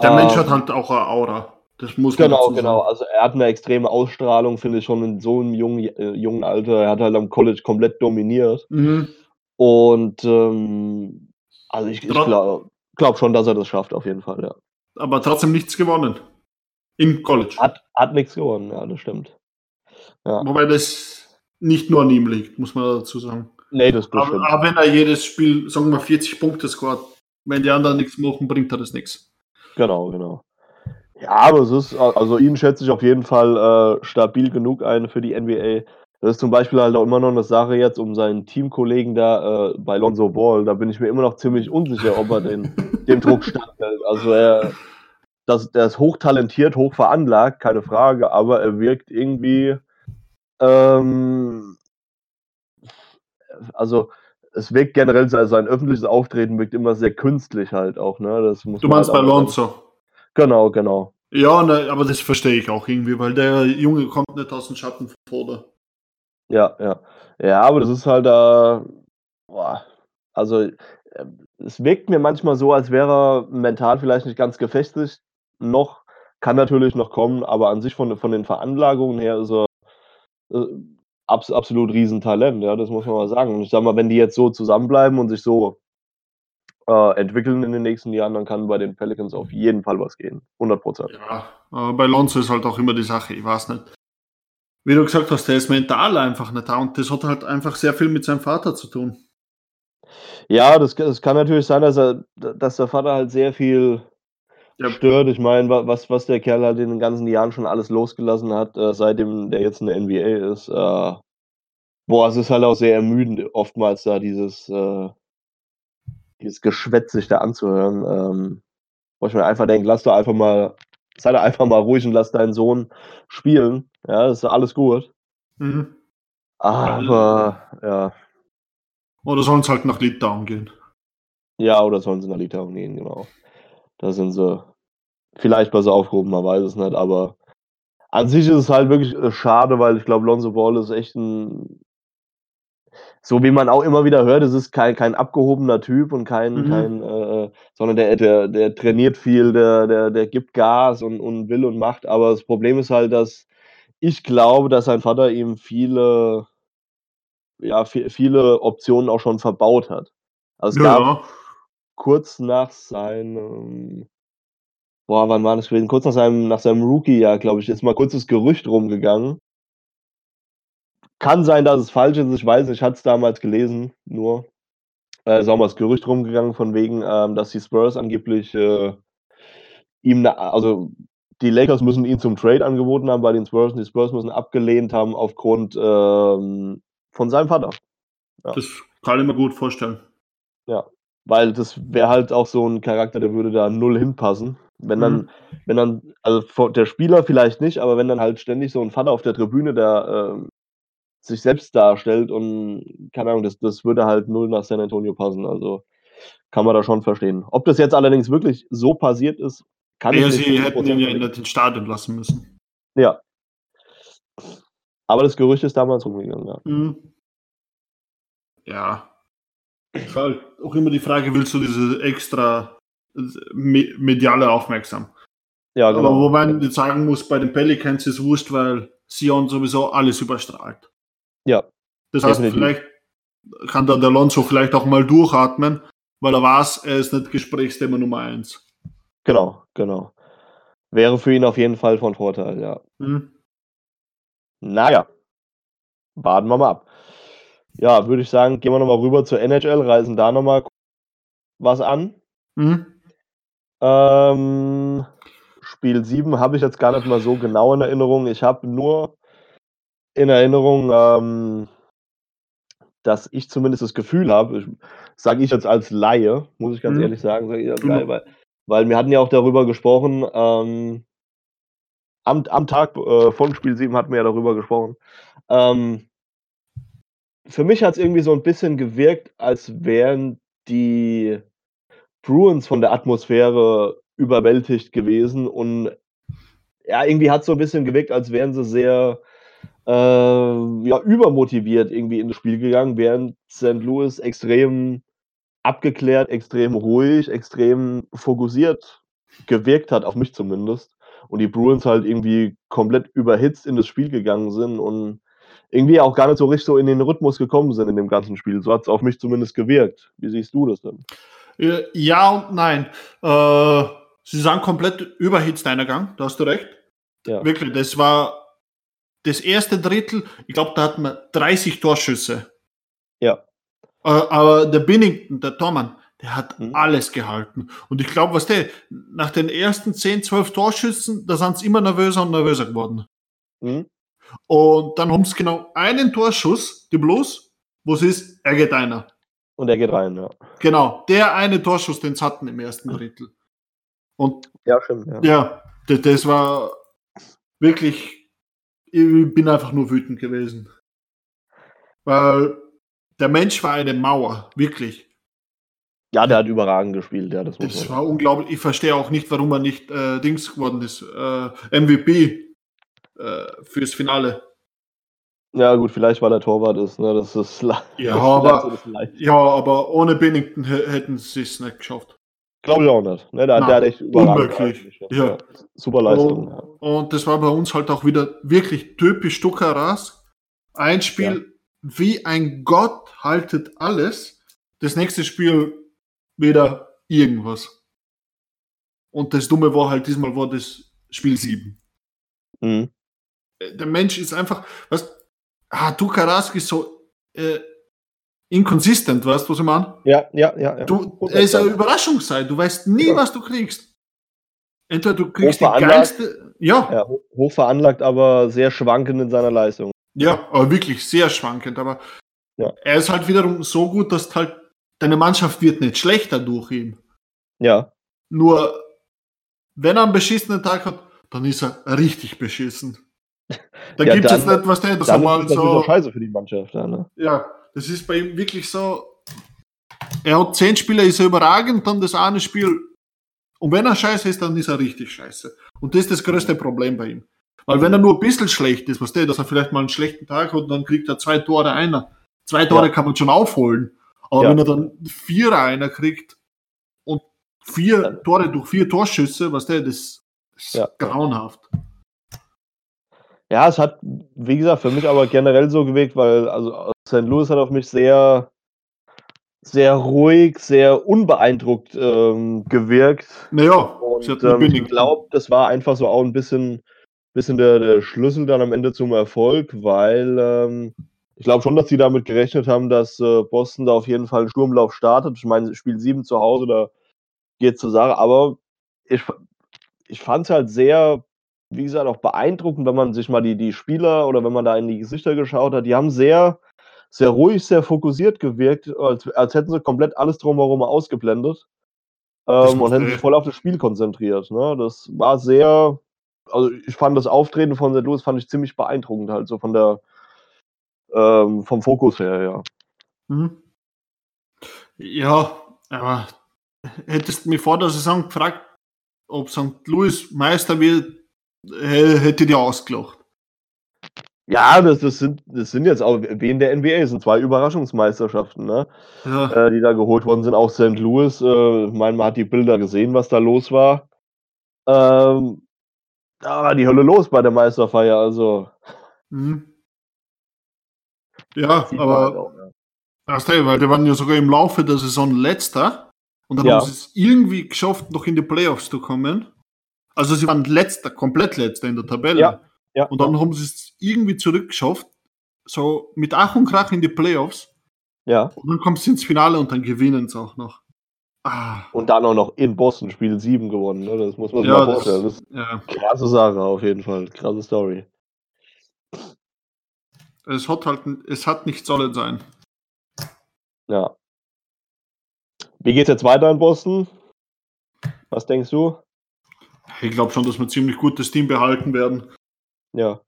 Speaker 1: Der ähm, Mensch hat halt auch eine Aura.
Speaker 2: Das muss man Genau, genau. Also er hat eine extreme Ausstrahlung, finde ich, schon in so einem jungen, äh, jungen Alter. Er hat halt am College komplett dominiert. Mhm. Und ähm, also ich, ich glaube glaub schon, dass er das schafft, auf jeden Fall, ja.
Speaker 1: Aber trotzdem nichts gewonnen. Im College.
Speaker 2: Hat, hat nichts gewonnen, ja, das stimmt.
Speaker 1: Ja. Wobei das nicht nur an ihm liegt, muss man dazu sagen.
Speaker 2: Nee, das, das
Speaker 1: aber. Aber wenn er jedes Spiel, sagen wir, 40 Punkte scoret, wenn die anderen nichts machen, bringt er das nichts.
Speaker 2: Genau, genau. Ja, aber es ist, also ihn schätze ich auf jeden Fall äh, stabil genug ein für die NBA. Das ist zum Beispiel halt auch immer noch eine Sache jetzt um seinen Teamkollegen da äh, bei Lonzo Ball. Da bin ich mir immer noch ziemlich unsicher, ob er den, dem Druck standhält. Also er, das, der ist hochtalentiert, hoch veranlagt, keine Frage, aber er wirkt irgendwie, ähm, also es wirkt generell, sein öffentliches Auftreten wirkt immer sehr künstlich halt auch. Ne? Das
Speaker 1: muss du meinst halt bei Lonzo?
Speaker 2: Genau, genau.
Speaker 1: Ja, ne, aber das verstehe ich auch irgendwie, weil der Junge kommt nicht aus dem Schatten von Tode.
Speaker 2: Ja, ja. Ja, aber das ist halt da. Äh, boah, also, äh, es wirkt mir manchmal so, als wäre er mental vielleicht nicht ganz gefestigt. Noch, kann natürlich noch kommen, aber an sich von, von den Veranlagungen her ist er äh, abs absolut Riesentalent, ja, das muss man mal sagen. Und ich sag mal, wenn die jetzt so zusammenbleiben und sich so äh, entwickeln in den nächsten Jahren, dann kann bei den Pelicans auf jeden Fall was gehen. 100 Prozent.
Speaker 1: Ja, aber bei Lonzo ist halt auch immer die Sache, ich weiß nicht. Wie du gesagt hast, der ist mental einfach nicht da und das hat halt einfach sehr viel mit seinem Vater zu tun.
Speaker 2: Ja, das, das kann natürlich sein, dass, er, dass der Vater halt sehr viel ja. stört. Ich meine, was, was der Kerl halt in den ganzen Jahren schon alles losgelassen hat, äh, seitdem der jetzt in der NBA ist. Äh, boah, es ist halt auch sehr ermüdend, oftmals da dieses, äh, dieses Geschwätz sich da anzuhören. Ähm, wo ich mir einfach denke, lass doch einfach mal sei da einfach mal ruhig und lass deinen Sohn spielen. Ja, das ist alles gut.
Speaker 1: Mhm.
Speaker 2: Aber, ja.
Speaker 1: Oder sollen es halt nach Litauen gehen?
Speaker 2: Ja, oder sollen sie nach Litauen gehen, genau. Da sind sie vielleicht besser aufgehoben, man weiß es nicht, aber an sich ist es halt wirklich äh, schade, weil ich glaube, Lonzo Ball ist echt ein so wie man auch immer wieder hört, es ist kein, kein abgehobener Typ und kein,
Speaker 1: Mhm.
Speaker 2: kein äh, sondern der, der, der trainiert viel, der, der, der gibt Gas und, und will und macht. Aber das Problem ist halt, dass ich glaube, dass sein Vater ihm viele, ja, vi- viele Optionen auch schon verbaut hat. Also es gab
Speaker 1: Ja,
Speaker 2: kurz nach seinem, boah, wann war das gewesen? Kurz nach seinem, nach seinem Rookie-Jahr, glaube ich, ist mal kurz das Gerücht rumgegangen. Kann sein, dass es falsch ist, ich weiß nicht, ich hatte es damals gelesen, nur. Äh, ist auch mal das Gerücht rumgegangen von wegen, ähm, dass die Spurs angeblich äh, ihm, ne, also die Lakers müssen ihn zum Trade angeboten haben bei den Spurs und die Spurs müssen abgelehnt haben aufgrund ähm, von seinem Vater.
Speaker 1: das kann ich mir gut vorstellen.
Speaker 2: Ja, weil das wäre halt auch so ein Charakter, der würde da null hinpassen. Wenn dann,
Speaker 1: Mhm.
Speaker 2: wenn dann, also der Spieler vielleicht nicht, aber wenn dann halt ständig so ein Vater auf der Tribüne, der ähm, sich selbst darstellt und keine Ahnung, das, das würde halt null nach San Antonio passen. Also kann man da schon verstehen. Ob das jetzt allerdings wirklich so passiert ist, kann
Speaker 1: Ja,
Speaker 2: ich nicht
Speaker 1: sie hätten ihn ja
Speaker 2: 100%
Speaker 1: nicht ins Stadion lassen müssen.
Speaker 2: Ja. Aber das Gerücht ist damals rumgegangen, ja.
Speaker 1: Mhm. Ja. Ist halt auch immer die Frage, willst du diese extra me mediale Aufmerksam?
Speaker 2: Ja,
Speaker 1: Aber
Speaker 2: genau.
Speaker 1: wo man jetzt sagen muss, bei den Pelicans ist wurscht, weil Sion sowieso alles überstrahlt.
Speaker 2: Ja,
Speaker 1: Das heißt,
Speaker 2: Definitiv.
Speaker 1: vielleicht kann da der Alonso vielleicht auch mal durchatmen, weil er weiß, er ist nicht Gesprächsthema Nummer eins.
Speaker 2: genau, genau. Wäre für ihn auf jeden Fall von Vorteil, ja.
Speaker 1: Mhm.
Speaker 2: Naja, warten wir mal ab. Ja, würde ich sagen, gehen wir nochmal rüber zur NHL, reisen da nochmal was an.
Speaker 1: Mhm.
Speaker 2: Ähm, Spiel 7 habe ich jetzt gar nicht mal so genau in Erinnerung. Ich habe nur in Erinnerung, ähm, dass ich zumindest das Gefühl habe, sage ich jetzt als Laie, muss ich ganz
Speaker 1: Mhm.
Speaker 2: ehrlich sagen, sage ich als
Speaker 1: Mhm.
Speaker 2: Laie, weil, weil wir hatten ja auch darüber gesprochen, ähm, am, am Tag äh, von Spiel 7 hatten wir ja darüber gesprochen. Ähm, für mich hat es irgendwie so ein bisschen gewirkt, als wären die Bruins von der Atmosphäre überwältigt gewesen und ja, irgendwie hat es so ein bisschen gewirkt, als wären sie sehr äh, ja, übermotiviert irgendwie in das Spiel gegangen, während St. Louis extrem abgeklärt, extrem ruhig, extrem fokussiert gewirkt hat, auf mich zumindest. Und die Bruins halt irgendwie komplett überhitzt in das Spiel gegangen sind und irgendwie auch gar nicht so richtig so in den Rhythmus gekommen sind in dem ganzen Spiel. So hat es auf mich zumindest gewirkt. Wie siehst du das denn?
Speaker 1: Äh, Ja und nein. Äh, sie sind komplett überhitzt Eingang, da hast du recht.
Speaker 2: Ja.
Speaker 1: Wirklich, das war das erste Drittel, ich glaube, da hatten wir 30 Torschüsse.
Speaker 2: Ja.
Speaker 1: Äh, aber der Binnington, der Tormann, der hat
Speaker 2: Mhm.
Speaker 1: alles gehalten. Und ich glaube, was der, nach den ersten 10, 12 Torschüssen, da sind sie immer nervöser und nervöser geworden.
Speaker 2: Hm?
Speaker 1: Und dann haben sie genau einen Torschuss, die Blues, wo es ist, er geht einer.
Speaker 2: Und er geht rein, ja.
Speaker 1: Genau, der eine Torschuss, den sie hatten im ersten Drittel. Und
Speaker 2: Ja, stimmt. Ja.
Speaker 1: ja, das, das war wirklich, ich bin einfach nur wütend gewesen. Weil der Mensch war eine Mauer, wirklich.
Speaker 2: ja, der hat überragend gespielt, ja, das
Speaker 1: Das war unglaublich. Ich verstehe auch nicht, warum er nicht äh, Dings geworden ist. Äh, MVP äh, fürs Finale.
Speaker 2: Ja, gut, vielleicht weil er Torwart ist, ne? Das ist
Speaker 1: Ja, aber-
Speaker 2: so.
Speaker 1: Ja, aber ohne Binnington hä- hätten sie es nicht geschafft.
Speaker 2: Glaube ich auch nicht. Ne? Der,
Speaker 1: Nein,
Speaker 2: der hat echt
Speaker 1: unmöglich.
Speaker 2: gehalten,
Speaker 1: Ja.
Speaker 2: Super Leistung. ja.
Speaker 1: Und das war bei uns halt auch wieder wirklich typisch Stuckeras. Ein Spiel wie ein Gott haltet alles. Das nächste Spiel wieder irgendwas. Und das Dumme war halt, diesmal war das Spiel 7.
Speaker 2: Mhm.
Speaker 1: Der Mensch ist einfach, was, ah, Tukarask ist so äh, inconsistent, weißt du, was ich meine?
Speaker 2: Ja, ja, ja. ja.
Speaker 1: Du, es ist eine Überraschung sein. Du weißt nie,
Speaker 2: Ja.
Speaker 1: was du kriegst. Entweder du kriegst die geilste, ja,
Speaker 2: ja, ho- hoch veranlagt, aber sehr schwankend in seiner Leistung.
Speaker 1: Ja, aber wirklich sehr schwankend. Aber
Speaker 2: Ja.
Speaker 1: er ist halt wiederum so gut, dass halt deine Mannschaft wird nicht schlechter durch ihn.
Speaker 2: Ja,
Speaker 1: Nur wenn er einen beschissenen Tag hat, dann ist er richtig beschissen. Da
Speaker 2: Ja,
Speaker 1: gibt es jetzt nicht, was der das
Speaker 2: Dann
Speaker 1: einmal
Speaker 2: ist das
Speaker 1: so.
Speaker 2: scheiße für die Mannschaft. Ja, ne?
Speaker 1: Ja, das ist bei ihm wirklich so. Er hat zehn Spiele, ist er überragend, dann das eine Spiel. Und wenn er scheiße ist, dann ist er richtig scheiße. Und das ist das größte Problem bei ihm. Weil wenn er nur ein bisschen schlecht ist, was der, dass er vielleicht mal einen schlechten Tag hat und dann kriegt er zwei Tore einer. Zwei Tore
Speaker 2: Ja.
Speaker 1: kann man schon aufholen. Aber
Speaker 2: Ja.
Speaker 1: wenn er dann Vierer einer kriegt und vier Tore durch vier Torschüsse, was der, das ist
Speaker 2: Ja.
Speaker 1: grauenhaft.
Speaker 2: Ja, es hat, wie gesagt, für mich aber generell so gewirkt, weil also St. Louis hat auf mich sehr, sehr ruhig, sehr unbeeindruckt ähm, gewirkt.
Speaker 1: Naja,
Speaker 2: Und
Speaker 1: hat
Speaker 2: ähm, ich glaube, das war einfach so auch ein bisschen, bisschen der, der Schlüssel dann am Ende zum Erfolg, weil ähm, ich glaube schon, dass sie damit gerechnet haben, dass äh, Boston da auf jeden Fall einen Sturmlauf startet. Ich meine, Spiel 7 zu Hause, da geht zur Sache, aber ich, ich fand es halt sehr, wie gesagt, auch beeindruckend, wenn man sich mal die, die Spieler oder wenn man da in die Gesichter geschaut hat. Die haben sehr, sehr ruhig, sehr fokussiert gewirkt, als, als hätten sie komplett alles drumherum ausgeblendet ähm, und hätten sich voll auf das Spiel konzentriert. Ne? Das war sehr, also ich fand das Auftreten von St. Louis fand ich ziemlich beeindruckend, halt so von der, ähm, vom Fokus her, ja.
Speaker 1: Mhm. Ja, aber hättest du mich vor der Saison gefragt, ob St. Louis Meister wird, hä- hätte ich dir ausgelacht.
Speaker 2: Ja, das, das, sind, das sind jetzt auch, wie in der NBA, das sind zwei Überraschungsmeisterschaften, ne?
Speaker 1: Ja,
Speaker 2: äh, die da geholt worden sind, auch St. Louis. Äh, ich meine, man hat die Bilder gesehen, was da los war. Ähm, da war die Hölle los bei der Meisterfeier, also.
Speaker 1: mhm. ja
Speaker 2: man halt
Speaker 1: aber
Speaker 2: auch, ne?
Speaker 1: weil die waren ja sogar im Laufe der Saison letzter und dann
Speaker 2: Ja.
Speaker 1: haben sie es irgendwie geschafft, noch in die Playoffs zu kommen. Also sie waren letzter, komplett letzter in der Tabelle.
Speaker 2: Ja, ja.
Speaker 1: Und dann haben sie es irgendwie zurückgeschafft, so mit Ach und Krach in die Playoffs.
Speaker 2: ja.
Speaker 1: Und dann kommt sie ins Finale und dann gewinnen sie auch noch. Ah,
Speaker 2: Und dann auch noch in Boston Spiel 7 gewonnen, ne? Das muss man sich
Speaker 1: ja,
Speaker 2: mal vorstellen. Das ist
Speaker 1: ja,
Speaker 2: krasse Sache auf jeden Fall. Krasse Story.
Speaker 1: es hat halt, es hat nicht sollen sein.
Speaker 2: Ja. Wie geht's jetzt weiter in Boston? Was denkst du?
Speaker 1: Ich glaube schon, dass wir ein ziemlich gutes Team behalten werden.
Speaker 2: Ja.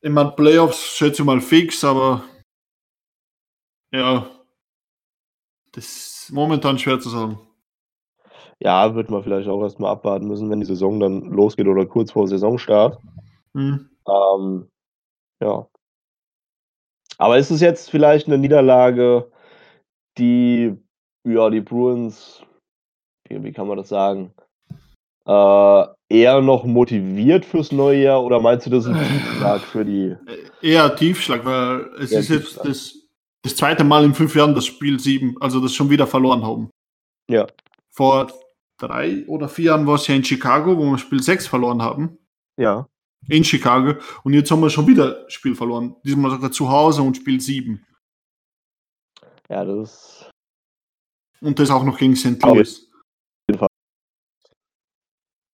Speaker 1: Ich meine, Playoffs schätze ich mal fix, aber ja, das ist momentan schwer zu sagen.
Speaker 2: Ja, wird man vielleicht auch erstmal abwarten müssen, wenn die Saison dann losgeht oder kurz vor Saisonstart.
Speaker 1: Hm.
Speaker 2: Ähm, ja. Aber ist es jetzt vielleicht eine Niederlage, die, ja, die Bruins, wie, wie kann man das sagen, äh, eher noch motiviert fürs neue Jahr oder meinst du, das ist ein Tiefschlag für die?
Speaker 1: Eher Tiefschlag, weil es ist jetzt das, das zweite Mal in fünf Jahren das Spiel 7, also das schon wieder verloren haben.
Speaker 2: Ja.
Speaker 1: Vor drei oder vier Jahren war es ja in Chicago, wo wir Spiel 6 verloren haben.
Speaker 2: Ja.
Speaker 1: In Chicago. Und jetzt haben wir schon wieder Spiel verloren. Diesmal sogar zu Hause und Spiel 7.
Speaker 2: Ja, das
Speaker 1: Und das auch noch gegen St. Louis.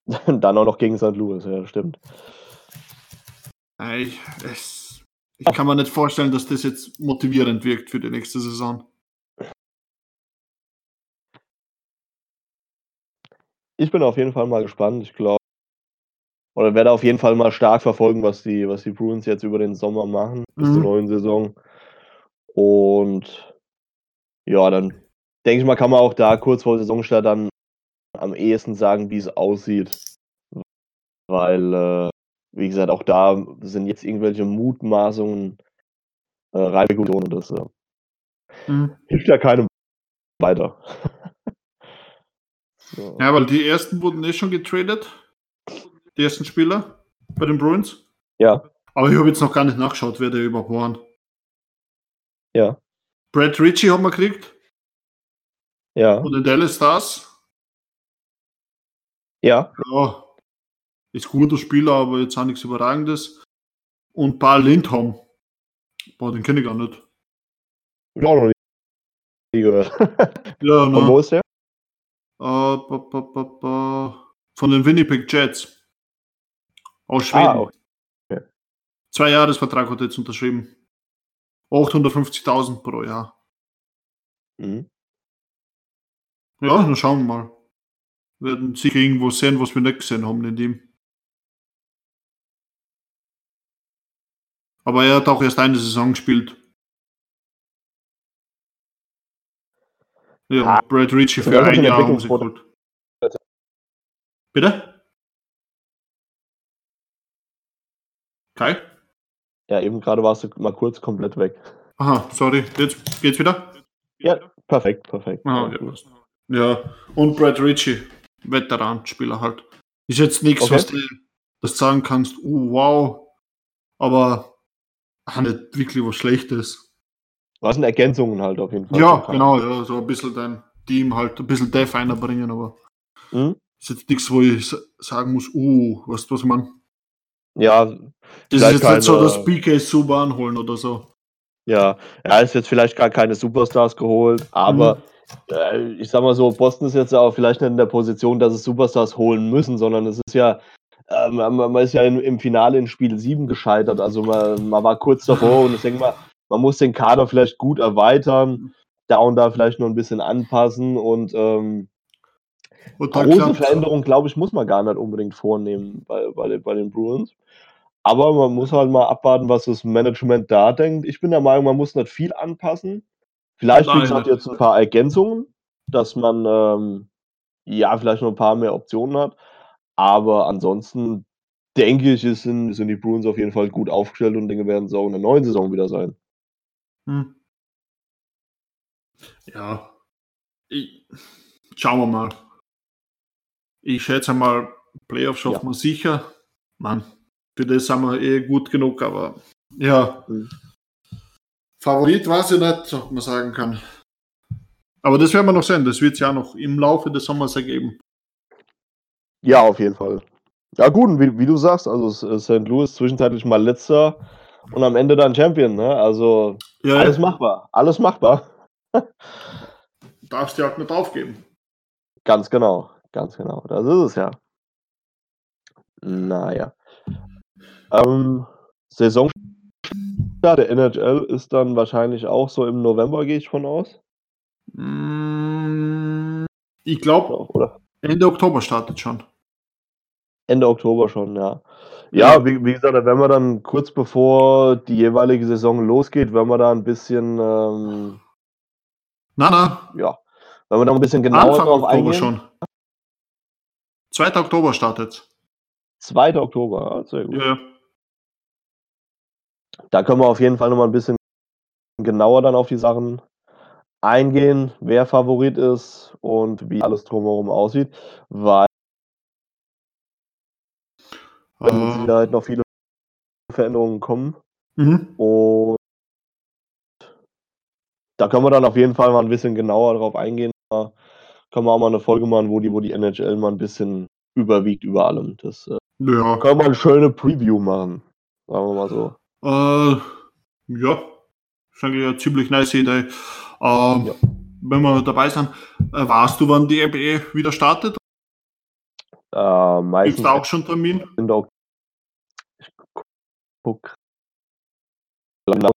Speaker 2: dann auch noch gegen St. Louis, ja, stimmt.
Speaker 1: Ich, es, ich kann mir nicht vorstellen, dass das jetzt motivierend wirkt für die nächste Saison.
Speaker 2: Ich bin auf jeden Fall mal gespannt. Ich glaube, oder werde auf jeden Fall mal stark verfolgen, was die, was die Bruins jetzt über den Sommer machen, bis zur
Speaker 1: Mhm.
Speaker 2: neuen Saison. Und ja, dann denke ich mal, kann man auch da kurz vor Saisonstart dann am ehesten sagen, wie es aussieht. Weil, äh, wie gesagt, auch da sind jetzt irgendwelche Mutmaßungen äh, Reibekution und das äh,
Speaker 1: Mhm.
Speaker 2: hilft ja keinem weiter. so.
Speaker 1: Ja, weil die ersten wurden eh schon getradet. Die ersten Spieler bei den Bruins.
Speaker 2: Ja.
Speaker 1: Aber ich habe jetzt noch gar nicht nachgeschaut, wer der überhaupt waren.
Speaker 2: Ja.
Speaker 1: Brad Ritchie haben wir gekriegt.
Speaker 2: Ja,
Speaker 1: Von den Dallas Stars.
Speaker 2: Ja,
Speaker 1: Ja. Ist guter Spieler, aber jetzt auch nichts Überragendes. Und Paul Lindholm. Boah, den kenne ich gar nicht.
Speaker 2: auch noch gehört.
Speaker 1: Ja,
Speaker 2: Von wo ist der?
Speaker 1: Äh, ba, ba, ba, ba. Von den Winnipeg Jets. Aus Schweden.
Speaker 2: Ah, okay.
Speaker 1: Zwei Jahresvertrag hat er jetzt unterschrieben. 850.000 pro Jahr.
Speaker 2: Mhm.
Speaker 1: Ja, dann schauen wir mal. Werden sicher irgendwo sehen, was wir nicht gesehen haben in dem. Aber er hat auch erst eine Saison gespielt. Ja,
Speaker 2: Ah,
Speaker 1: Brad Ritchie für
Speaker 2: ist ein
Speaker 1: Jahr haben sie geholt. Bitte? Kai?
Speaker 2: Ja, eben gerade warst du mal kurz komplett weg.
Speaker 1: Aha, sorry. Jetzt geht's wieder?
Speaker 2: Ja, perfekt, perfekt.
Speaker 1: Aha, ja, ja, und Brad Ritchie, Veteranspieler halt. Ist jetzt nichts,
Speaker 2: Okay.
Speaker 1: was du das sagen kannst, oh, wow, aber auch nicht wirklich was Schlechtes.
Speaker 2: Was sind Ergänzungen halt auf jeden Fall.
Speaker 1: Ja, genau, ja, so ein bisschen dein Team halt, ein bisschen Def einbringen, aber
Speaker 2: Mhm.
Speaker 1: ist jetzt nichts, wo ich sa- sagen muss, uh, weißt du, was man.
Speaker 2: Ja,
Speaker 1: Das ist jetzt nicht so,
Speaker 2: keine-
Speaker 1: dass PK super anholen oder so.
Speaker 2: Ja. Er ist jetzt vielleicht gar keine Superstars geholt, aber
Speaker 1: Mhm.
Speaker 2: äh, ich sag mal so, Boston ist jetzt auch vielleicht nicht in der Position, dass es Superstars holen müssen, sondern es ist ja, äh, man, ist ja in, im Finale in Spiel 7 gescheitert. Also man, man war kurz davor und ich denke mal, man muss den Kader vielleicht gut erweitern, da und da vielleicht noch ein bisschen anpassen und ähm,
Speaker 1: Und
Speaker 2: große. Veränderungen, glaube ich, muss man gar nicht unbedingt vornehmen bei, bei, den, bei den Bruins. Aber man muss halt mal abwarten, was das Management da denkt. Ich bin der Meinung, man muss nicht viel anpassen. Vielleicht, wie gesagt,
Speaker 1: nicht.
Speaker 2: jetzt ein paar Ergänzungen, dass man ähm, ja vielleicht noch ein paar mehr Optionen hat. Aber ansonsten denke ich, es sind, sind die Bruins auf jeden Fall gut aufgestellt und denke, werden sie auch in der neuen Saison wieder sein.
Speaker 1: Hm. Ja. Ich, schauen wir mal. Ich schätze mal, Playoffs schaffen
Speaker 2: Ja.
Speaker 1: wir sicher. Mann, für das sind wir eh gut genug, aber ja.
Speaker 2: Mhm.
Speaker 1: Favorit weiß ich nicht, ob man sagen kann. Aber das werden wir noch sehen. Das wird es ja noch im Laufe des Sommers ergeben.
Speaker 2: Ja, auf jeden Fall. Ja, gut, wie, wie du sagst, also S- äh, St. Louis zwischenzeitlich mal letzter und am Ende dann Champion, ne? Also
Speaker 1: Ja,
Speaker 2: alles machbar. Alles machbar.
Speaker 1: darfst du halt nicht aufgeben.
Speaker 2: Ganz genau. Ganz genau. Das ist es ja. Naja. Ähm, Saisonstart der NHL ist dann wahrscheinlich auch so im November, gehe ich von aus.
Speaker 1: Mm, Ich glaube, Ende Oktober startet schon.
Speaker 2: Ende Oktober schon, ja. Ja, wie, wie gesagt, werden wir dann kurz bevor die jeweilige Saison losgeht, wenn wir da ein bisschen, ähm,
Speaker 1: Na, na,
Speaker 2: ja, wenn wir da ein bisschen genauer
Speaker 1: Anfang
Speaker 2: drauf
Speaker 1: Oktober
Speaker 2: eingehen.
Speaker 1: schon. 2. Oktober startet.
Speaker 2: 2. Oktober, ja, sehr gut.
Speaker 1: Ja,
Speaker 2: Da können wir auf jeden Fall noch mal ein bisschen genauer dann auf die Sachen eingehen, wer Favorit ist und wie alles drumherum aussieht, weil mit
Speaker 1: äh,
Speaker 2: Sicherheit noch viele Veränderungen kommen
Speaker 1: mhm.
Speaker 2: und da können wir dann auf jeden Fall mal ein bisschen genauer drauf eingehen. Da können wir auch mal eine Folge machen, wo die, wo die NHL mal ein bisschen überwiegt über allem. Das äh,
Speaker 1: ja.
Speaker 2: können wir eine schöne Preview machen, sagen wir mal so.
Speaker 1: Äh, ja, ist eigentlich eine ziemlich nice Idee. Ähm,
Speaker 2: Ja.
Speaker 1: Wenn wir dabei sind, äh, weißt du, wann die NBA wieder startet?
Speaker 2: Äh,
Speaker 1: Gibt es
Speaker 2: meistens
Speaker 1: da auch schon Termin?
Speaker 2: in der ich guck. Genau.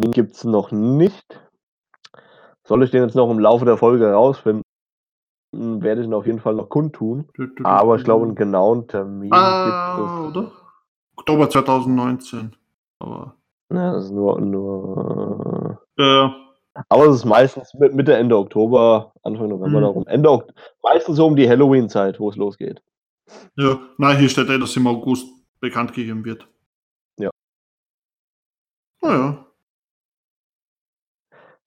Speaker 2: Gibt es noch nicht. Soll ich den jetzt noch im Laufe der Folge herausfinden, werde ich ihn auf jeden Fall noch kundtun. Aber ich glaube, einen genauen Termin
Speaker 1: ah,
Speaker 2: gibt es.
Speaker 1: oder? Oktober 2019. Aber,
Speaker 2: Ja, das ist nur, nur.
Speaker 1: äh,
Speaker 2: Aber es ist meistens mit- Mitte, Ende Oktober, Anfang November
Speaker 1: Mhm.
Speaker 2: darum. Ende Ok- meistens so um die Halloween-Zeit, wo es losgeht.
Speaker 1: ja, nein, hier steht eh, dass im August bekannt gegeben wird.
Speaker 2: Ja.
Speaker 1: Naja,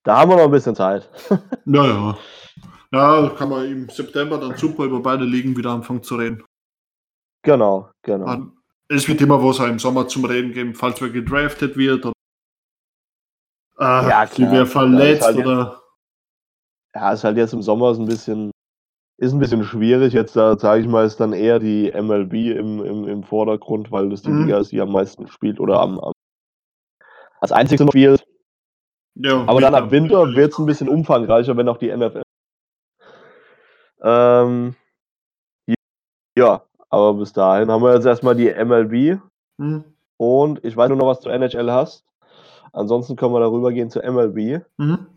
Speaker 2: Da haben wir noch ein bisschen Zeit.
Speaker 1: ja, ja. Ja, kann man im September dann super über beide Ligen wieder anfangen zu reden.
Speaker 2: Genau, genau.
Speaker 1: Es wird immer was auch im Sommer zum Reden geben, falls wer gedraftet wird oder äh,
Speaker 2: Ja, klar.
Speaker 1: wer verletzt
Speaker 2: halt-
Speaker 1: oder
Speaker 2: Ja, ist halt jetzt im Sommer ist ein bisschen, ist ein bisschen schwierig. Jetzt da sage ich mal, ist dann eher die MLB im, im, im Vordergrund, weil das die
Speaker 1: Mhm.
Speaker 2: Liga ist, die am meisten spielt oder am, am als einzigste noch spielt.
Speaker 1: ja,
Speaker 2: Aber dann ab
Speaker 1: Winter.
Speaker 2: Winter wird es ein bisschen umfangreicher, wenn auch die NFL. Ähm, ja, aber bis dahin haben wir jetzt erstmal die MLB
Speaker 1: Mhm.
Speaker 2: und ich weiß nur noch, was du NHL hast. Ansonsten können wir darüber gehen zu MLB.
Speaker 1: Mhm.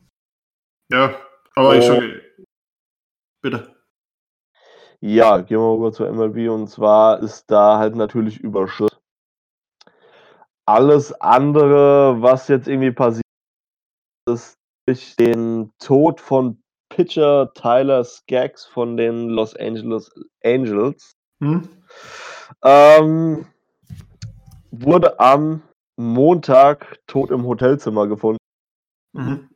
Speaker 1: Ja, aber ich
Speaker 2: Oh.
Speaker 1: sage, bitte.
Speaker 2: Ja, gehen wir rüber zur MLB und zwar ist da halt natürlich überschüttet. Alles andere, was jetzt irgendwie passiert ist, durch den Tod von Pitcher Tyler Skaggs von den Los Angeles Angels,
Speaker 1: Hm?
Speaker 2: ähm, wurde am Montag tot im Hotelzimmer gefunden
Speaker 1: Mhm.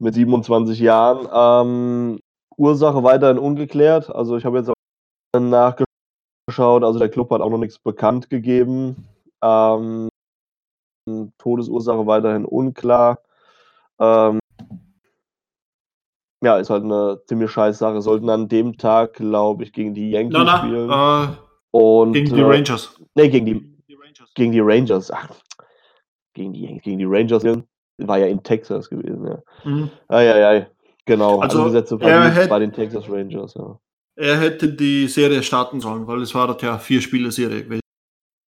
Speaker 2: mit 27 Jahren. Ähm, Ursache weiterhin ungeklärt. Also ich habe jetzt auch nachgeschaut. Also der Club hat auch noch nichts bekannt gegeben. Ähm, Todesursache weiterhin unklar. Ähm, ja, ist halt eine ziemlich scheiß Sache. Sollten an dem Tag, glaube ich, gegen die Yankees
Speaker 1: Na,
Speaker 2: spielen.
Speaker 1: na, äh,
Speaker 2: und,
Speaker 1: gegen die
Speaker 2: äh,
Speaker 1: Rangers.
Speaker 2: Nee, gegen die, gegen die Rangers. Ach, gegen die, Yankees, gegen die Rangers. War ja in Texas gewesen, ja.
Speaker 1: Mhm.
Speaker 2: Eieiei. Genau,
Speaker 1: Also,
Speaker 2: angesetzte
Speaker 1: er
Speaker 2: Verdienst
Speaker 1: hätt-
Speaker 2: bei den Texas Rangers, ja.
Speaker 1: Er hätte die Serie starten sollen, weil es war dort ja vier Spiele Serie gewesen.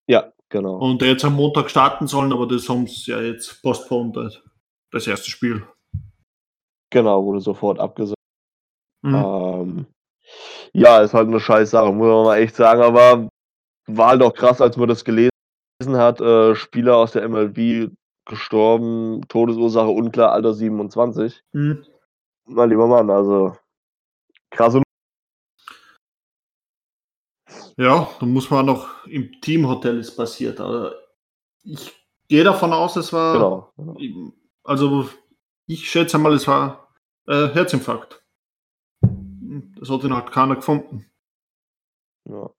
Speaker 2: Ja, genau.
Speaker 1: Und er hätte am Montag starten sollen, aber das haben sie ja jetzt postponed, das erste Spiel.
Speaker 2: Genau, wurde sofort abgesagt.
Speaker 1: Mhm.
Speaker 2: Ähm, ja, ist halt eine scheiß Sache, muss man mal echt sagen, aber war halt auch krass, als man das gelesen hat. Äh, Spieler aus der MLB gestorben, Todesursache unklar, Alter 27.
Speaker 1: Mhm.
Speaker 2: Mein lieber Mann, also krasse
Speaker 1: Ja, da muss man noch im Teamhotel ist passiert. Aber ich gehe davon aus, es war.
Speaker 2: Genau. genau.
Speaker 1: Also, ich schätze mal, es war äh, Herzinfarkt. Das hat ihn halt keiner gefunden.
Speaker 2: Ja.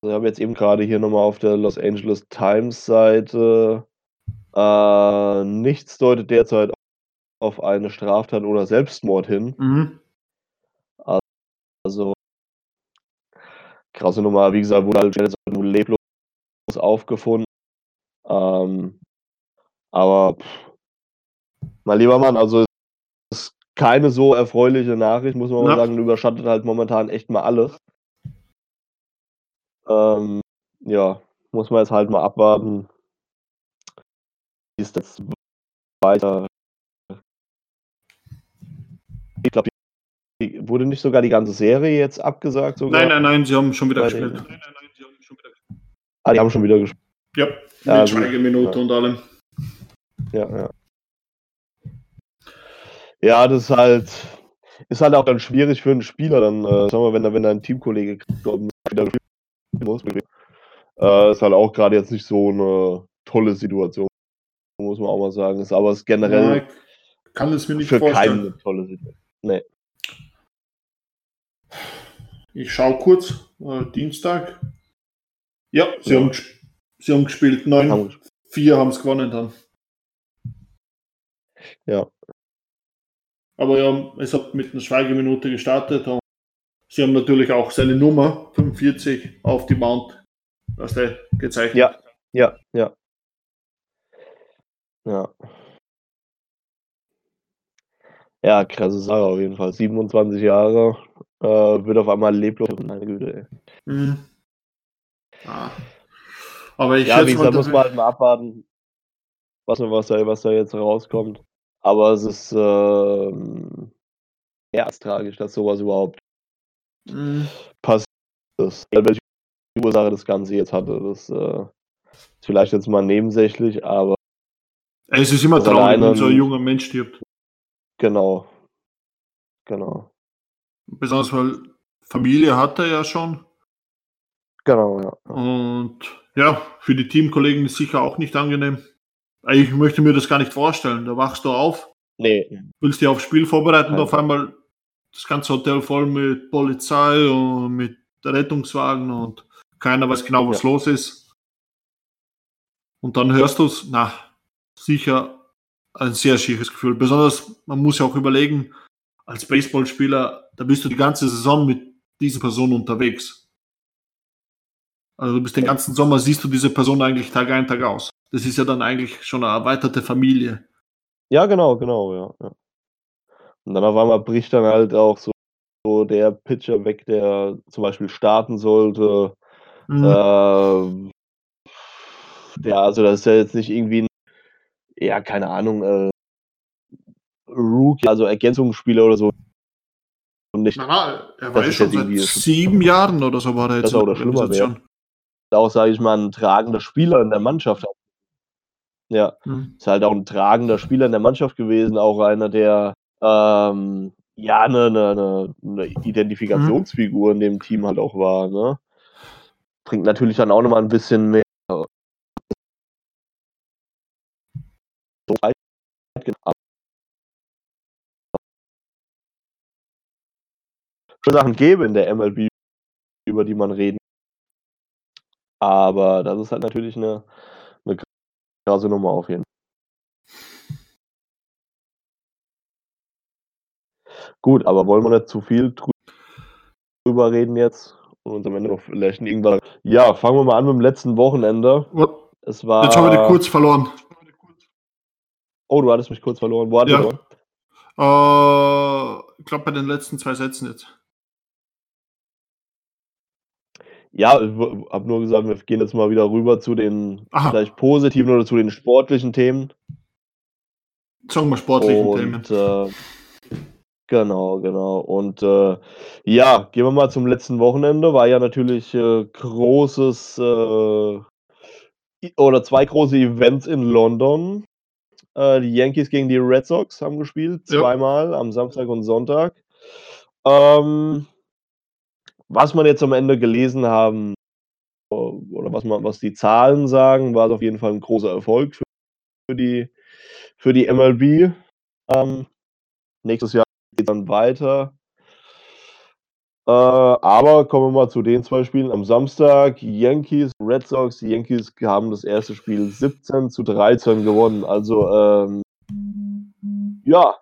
Speaker 2: Also ich habe jetzt eben gerade hier nochmal auf der Los Angeles Times Seite. Äh, nichts deutet derzeit auf eine Straftat oder Selbstmord hin.
Speaker 1: Mhm.
Speaker 2: Also krasse Nummer. Wie gesagt, wurde halt leblos aufgefunden. Ähm, aber pff, mein lieber Mann, also es ist keine so erfreuliche Nachricht, muss man mal
Speaker 1: Ja.
Speaker 2: sagen. Überschattet halt momentan echt mal alles. Ähm, ja, muss man jetzt halt mal abwarten, wie es jetzt weiter. Ich glaube, wurde nicht sogar die ganze Serie jetzt abgesagt? Sogar?
Speaker 1: Nein, nein, nein, sie haben schon wieder
Speaker 2: Bei
Speaker 1: gespielt.
Speaker 2: den-
Speaker 1: Nein, nein, nein, sie haben schon wieder gespielt.
Speaker 2: Ah, die haben schon wieder gespielt.
Speaker 1: Ja, mit
Speaker 2: Ja, gut.
Speaker 1: Schweigeminute
Speaker 2: Ja.
Speaker 1: und allem.
Speaker 2: Ja, ja. Ja, das ist halt, ist halt auch dann schwierig für einen Spieler, dann, äh, sagen wir, wenn wenn da ein Teamkollege wieder muss. Äh, ist halt auch gerade jetzt nicht so eine tolle Situation, muss man auch mal sagen. Ist aber es ist generell
Speaker 1: Ja, ich kann es mir nicht
Speaker 2: für
Speaker 1: vorstellen.
Speaker 2: eine tolle Situation.
Speaker 1: Ich schaue kurz. Äh, Dienstag. Ja, sie,
Speaker 2: Ja.
Speaker 1: Haben, sie haben gespielt. Neun,
Speaker 2: Haben-
Speaker 1: vier haben es gewonnen dann.
Speaker 2: Ja.
Speaker 1: Aber ja, es hat mit einer Schweigeminute gestartet. Und sie haben natürlich auch seine Nummer 45 auf die Mount was der gezeichnet.
Speaker 2: Ja. Ja, ja. Ja. Ja, krasse Sache auf jeden Fall. 27 Jahre, äh, wird auf einmal leblos. Meine Güte, ey.
Speaker 1: Mhm. Ah. Aber ich
Speaker 2: Ja, wie gesagt, muss man halt mal abwarten, was, was, da, was da jetzt rauskommt. Aber es ist ähm, es ist tragisch, dass sowas überhaupt
Speaker 1: Mhm.
Speaker 2: passiert ist. Welche Ursache das Ganze jetzt hatte. Das äh, ist vielleicht jetzt mal nebensächlich, aber
Speaker 1: Es ist immer traurig, wenn so ein junger Mensch stirbt.
Speaker 2: genau. Genau.
Speaker 1: Besonders weil Familie hat er ja schon.
Speaker 2: Genau, ja.
Speaker 1: Und ja, für die Teamkollegen ist sicher auch nicht angenehm. Ich möchte mir das gar nicht vorstellen. Da wachst du auf,
Speaker 2: Nee,
Speaker 1: willst dich aufs Spiel vorbereiten und auf einmal das ganze Hotel voll mit Polizei und mit Rettungswagen und keiner weiß genau, was
Speaker 2: Ja.
Speaker 1: los ist. Und dann hörst du es, na, sicher ein sehr schieres Gefühl. Besonders, man muss ja auch überlegen, als Baseballspieler, da bist du die ganze Saison mit diesen Personen unterwegs. Also du bist den ganzen Sommer, siehst du diese Person eigentlich Tag ein, Tag aus. Das ist ja dann eigentlich schon eine erweiterte Familie.
Speaker 2: Ja, genau, genau, ja, ja. Und dann auf einmal bricht dann halt auch so, so der Pitcher weg, der zum Beispiel starten sollte.
Speaker 1: Mhm.
Speaker 2: Ähm, ja, also das ist ja jetzt nicht irgendwie ein, ja, keine Ahnung, äh, Rookie, also Ergänzungsspieler oder so, nicht.
Speaker 1: Na, na, er war
Speaker 2: ist
Speaker 1: schon seit sieben Jahren oder so war er jetzt
Speaker 2: Das
Speaker 1: in der Organisation.
Speaker 2: Auch, sage ich mal, ein tragender Spieler in der Mannschaft. Ja,
Speaker 1: Hm.
Speaker 2: ist halt auch ein tragender Spieler in der Mannschaft gewesen, auch einer, der ähm, ja eine, eine, eine, Identifikationsfigur in dem Team halt auch war. Ne? Bringt natürlich dann auch nochmal ein bisschen mehr. so weit Sachen gäbe in der MLB, über die man reden. Aber das ist halt natürlich eine, eine krasse Nummer auf jeden Fall. Gut, aber wollen wir nicht zu viel drü- drüber reden jetzt und uns am Ende noch vielleicht irgendwann. Ja, fangen wir mal an mit dem letzten Wochenende.
Speaker 1: What?
Speaker 2: Es war.
Speaker 1: Jetzt haben wir dich kurz verloren.
Speaker 2: Oh, du hattest mich kurz verloren. Wo hattest
Speaker 1: Ja.
Speaker 2: du?
Speaker 1: Äh, ich glaube bei den letzten zwei Sätzen jetzt.
Speaker 2: Ja, ich habe nur gesagt, wir gehen jetzt mal wieder rüber zu den
Speaker 1: Aha.
Speaker 2: vielleicht positiven oder zu den sportlichen Themen.
Speaker 1: Sagen wir sportlichen Themen.
Speaker 2: Und äh, genau, genau. Und äh, ja, gehen wir mal zum letzten Wochenende. War ja natürlich äh, großes äh, oder zwei große Events in London. Äh, die Yankees gegen die Red Sox haben gespielt,
Speaker 1: Ja.
Speaker 2: zweimal am Samstag und Sonntag. Ähm, was man jetzt am Ende gelesen haben, oder was man, was die Zahlen sagen, war es auf jeden Fall ein großer Erfolg für, für die für die MLB. Ähm, nächstes Jahr geht dann weiter. Äh, aber kommen wir mal zu den zwei Spielen am Samstag. Yankees, Red Sox. Die Yankees haben das erste Spiel 17 zu 13 gewonnen. Also ähm, ja,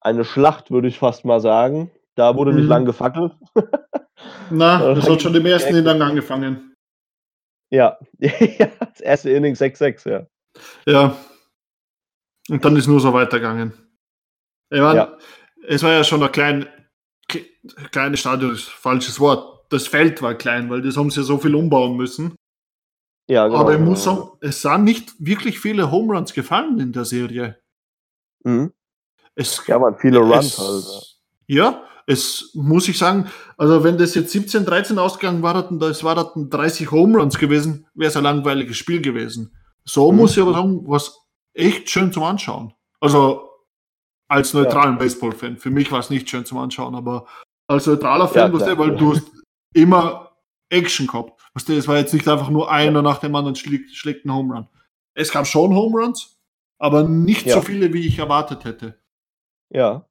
Speaker 2: eine Schlacht würde ich fast mal sagen. Da wurde nicht
Speaker 1: Mhm.
Speaker 2: lang gefackelt.
Speaker 1: Na, das hat schon im ersten Inning angefangen.
Speaker 2: Ja, das erste Inning 6-6, ja.
Speaker 1: Ja. Und dann ist nur so weitergegangen. Ich meine,
Speaker 2: Ja.
Speaker 1: es war ja schon ein klein, kle- kleines Stadion, ist falsches Wort. Das Feld war klein, weil das haben sie ja so viel umbauen müssen.
Speaker 2: ja genau,
Speaker 1: Aber ich
Speaker 2: genau.
Speaker 1: muss sagen, es sind nicht wirklich viele Home Runs gefallen in der Serie.
Speaker 2: Mhm.
Speaker 1: Es,
Speaker 2: Ja, waren viele Runs
Speaker 1: es,
Speaker 2: halt.
Speaker 1: Ja, es muss ich sagen, also wenn das jetzt 17, 13 ausgegangen war, dann das war das 30 Home Runs gewesen, wäre es ein langweiliges Spiel gewesen. So
Speaker 2: Mhm.
Speaker 1: muss ich aber sagen, was echt schön zum Anschauen. Also als neutralen Baseball-Fan. Für mich war es nicht schön zum Anschauen, aber als neutraler Fan,
Speaker 2: Ja,
Speaker 1: du, weil du hast immer Action gehabt. Weißt du, es war jetzt nicht einfach nur einer nach dem anderen schlägt, schlägt einen Home Run. Es gab schon Home Runs, aber nicht
Speaker 2: Ja.
Speaker 1: so viele, wie ich erwartet hätte.
Speaker 2: Ja.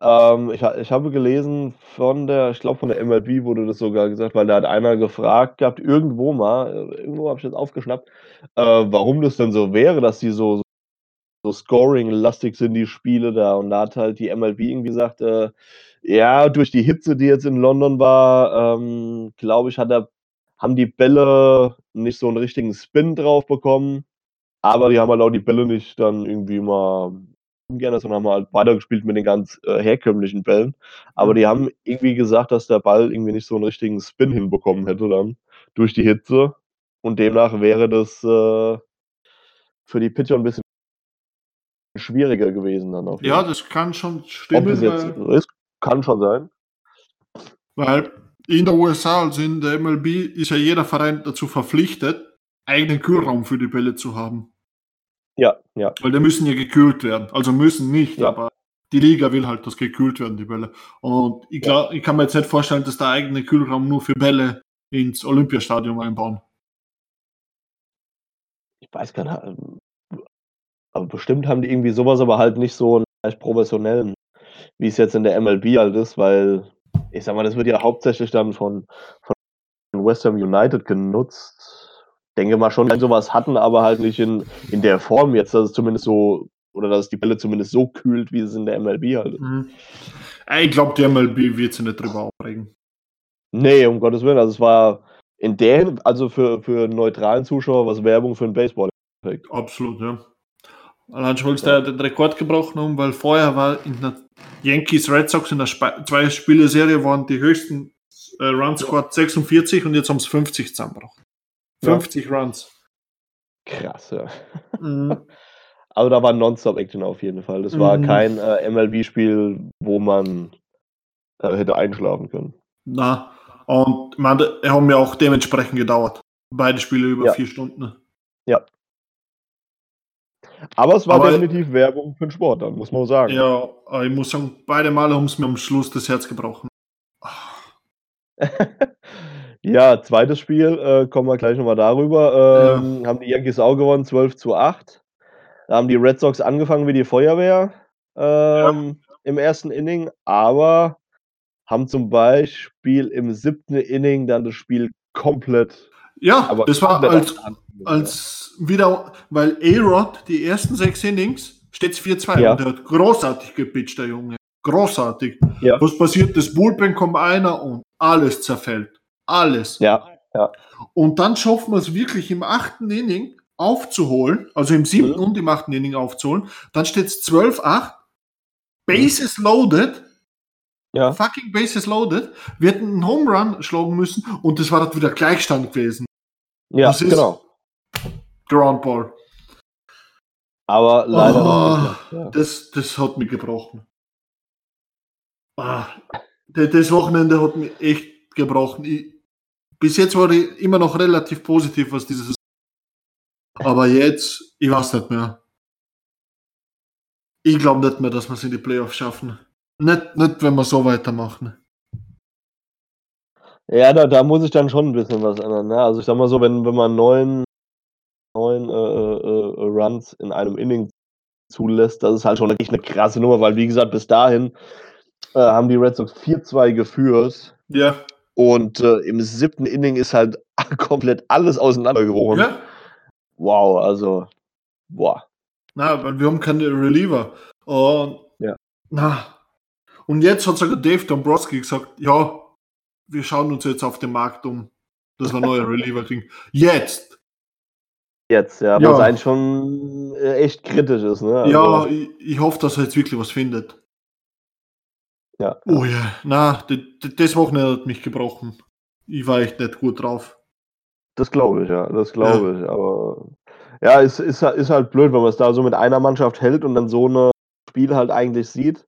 Speaker 2: Ähm, ich, ich habe gelesen von der, ich glaube von der MLB wurde das sogar gesagt, weil da hat einer gefragt gehabt, irgendwo mal, äh, irgendwo habe ich das aufgeschnappt, äh, warum das denn so wäre, dass die so, so scoring-lastig sind, die Spiele da. Und da hat halt die MLB irgendwie gesagt, äh, ja, durch die Hitze, die jetzt in London war, ähm, glaube ich, hat er, haben die Bälle nicht so einen richtigen Spin drauf bekommen. Aber die haben halt auch die Bälle nicht dann irgendwie mal gerne, sondern haben halt weitergespielt mit den ganz äh, herkömmlichen Bällen. Aber
Speaker 1: Mhm.
Speaker 2: die haben irgendwie gesagt, dass der Ball irgendwie nicht so einen richtigen Spin hinbekommen hätte dann durch die Hitze. Und demnach wäre das äh, für die Pitcher ein bisschen schwieriger gewesen dann auf
Speaker 1: Ja, das kann schon
Speaker 2: Ob
Speaker 1: stimmen,
Speaker 2: das jetzt
Speaker 1: weil,
Speaker 2: so ist, kann schon sein.
Speaker 1: weil in der USA, also in der MLB, ist ja jeder Verein dazu verpflichtet, eigenen Kühlraum für die Bälle zu haben.
Speaker 2: Ja, ja.
Speaker 1: Weil die müssen ja gekühlt werden. Also müssen nicht,
Speaker 2: Ja.
Speaker 1: aber die Liga will halt, dass gekühlt werden, die Bälle. Und ich, glaub, ich kann mir jetzt nicht vorstellen, dass der eigene Kühlraum nur für Bälle ins Olympiastadion einbauen.
Speaker 2: Ich weiß gar nicht. ähm, Aber bestimmt haben die irgendwie sowas, aber halt nicht so einen professionellen, wie es jetzt in der MLB halt ist, weil ich sag mal, das wird ja hauptsächlich dann von, von West Ham United genutzt. Denke mal schon, sie sowas hatten, aber halt nicht in, in der Form jetzt, dass es zumindest so, oder dass es die Bälle zumindest so kühlt, wie es in der MLB halt ist.
Speaker 1: Mhm. Ich glaube, die MLB wird sich nicht drüber aufregen.
Speaker 2: Nee, um Gottes Willen. Also es war in der, also für, für neutralen Zuschauer was Werbung für den Baseball.
Speaker 1: Absolut, ja. Allein weil sie da den Rekord gebrochen haben, weil vorher war in der Yankees Red Sox in der Sp zwei Spiele Serie waren die höchsten äh, Runs scored 46 und jetzt haben es 50 zusammengebracht.
Speaker 2: Ja.
Speaker 1: 50 Runs.
Speaker 2: Krass, ja.
Speaker 1: Mhm.
Speaker 2: Also da war Nonstop-Action auf jeden Fall. Das war
Speaker 1: Mhm.
Speaker 2: kein äh, MLB-Spiel, wo man äh, hätte einschlafen können.
Speaker 1: Na, und man, haben ja auch dementsprechend gedauert. Beide Spiele über
Speaker 2: Ja.
Speaker 1: vier Stunden.
Speaker 2: Aber es war
Speaker 1: Aber-
Speaker 2: definitiv Werbung für den Sport, dann muss man sagen.
Speaker 1: Ja, ich muss sagen, beide Male haben es mir am Schluss das Herz gebrochen.
Speaker 2: ja, zweites Spiel, äh, kommen wir gleich nochmal darüber. Ähm, Haben die Yankees auch gewonnen, 12 zu 8. Da haben die Red Sox angefangen wie die Feuerwehr ähm, im ersten Inning, aber haben zum Beispiel im siebten Inning dann das Spiel komplett.
Speaker 1: Ja,
Speaker 2: Aber
Speaker 1: das war als, als wieder, weil A-Rod die ersten sechs Innings steht es 4-2
Speaker 2: Ja.
Speaker 1: und der hat großartig gepitcht, der Junge. Großartig.
Speaker 2: Ja.
Speaker 1: Was passiert? Das Bullpen kommt einer und alles zerfällt. Alles.
Speaker 2: Ja, ja.
Speaker 1: Und dann schaffen wir es wirklich im achten Inning aufzuholen, also im siebten
Speaker 2: Mhm.
Speaker 1: und im achten Inning aufzuholen. Dann steht es 12-8, Bases loaded,
Speaker 2: ja.
Speaker 1: fucking Bases loaded. Wir hätten einen Home Run schlagen müssen und das war dann wieder Gleichstand gewesen.
Speaker 2: Ja,
Speaker 1: Das ist-
Speaker 2: genau.
Speaker 1: Ground Ball.
Speaker 2: Aber leider
Speaker 1: Oh.
Speaker 2: Ja.
Speaker 1: Das, das hat mich gebrochen. Ah, das Wochenende hat mich echt gebrochen. Ich, bis jetzt war ich immer noch relativ positiv, was dieses. Aber jetzt, ich weiß nicht mehr. Ich glaube nicht mehr, dass wir es in die Playoffs schaffen. Nicht, nicht, wenn wir so weitermachen.
Speaker 2: Ja, da, da muss ich dann schon ein bisschen was ändern. Ne? Also ich sag mal so, wenn, wenn man neun, neun äh, äh, äh, Runs in einem Inning zulässt, das ist halt schon echt eine krasse Nummer, weil wie gesagt, bis dahin äh, haben die Red Sox 4-2 geführt
Speaker 1: Ja.
Speaker 2: Und äh, im siebten Inning ist halt komplett alles auseinandergebrochen.
Speaker 1: ja.
Speaker 2: Wow, also, boah.
Speaker 1: Na, weil wir haben keine Reliever. Und,
Speaker 2: Ja.
Speaker 1: Na. Und jetzt hat sogar Dave Dombrowski gesagt, ja, wir schauen uns jetzt auf den Markt um, dass wir neue Reliever kriegen. Jetzt!
Speaker 2: Jetzt, ja,
Speaker 1: Ja.
Speaker 2: was eigentlich schon äh, echt kritisch ist. Ne?
Speaker 1: ja,
Speaker 2: Also,
Speaker 1: ich, ich hoffe, dass er jetzt wirklich was findet.
Speaker 2: Ja.
Speaker 1: Oh ja, na, das Wochenende hat mich gebrochen. Ich war echt nicht gut drauf.
Speaker 2: Das glaube ich, ja, das glaube ich. Aber ja, es ist, ist halt blöd, wenn man es da so mit einer Mannschaft hält und dann so ein Spiel halt eigentlich sieht,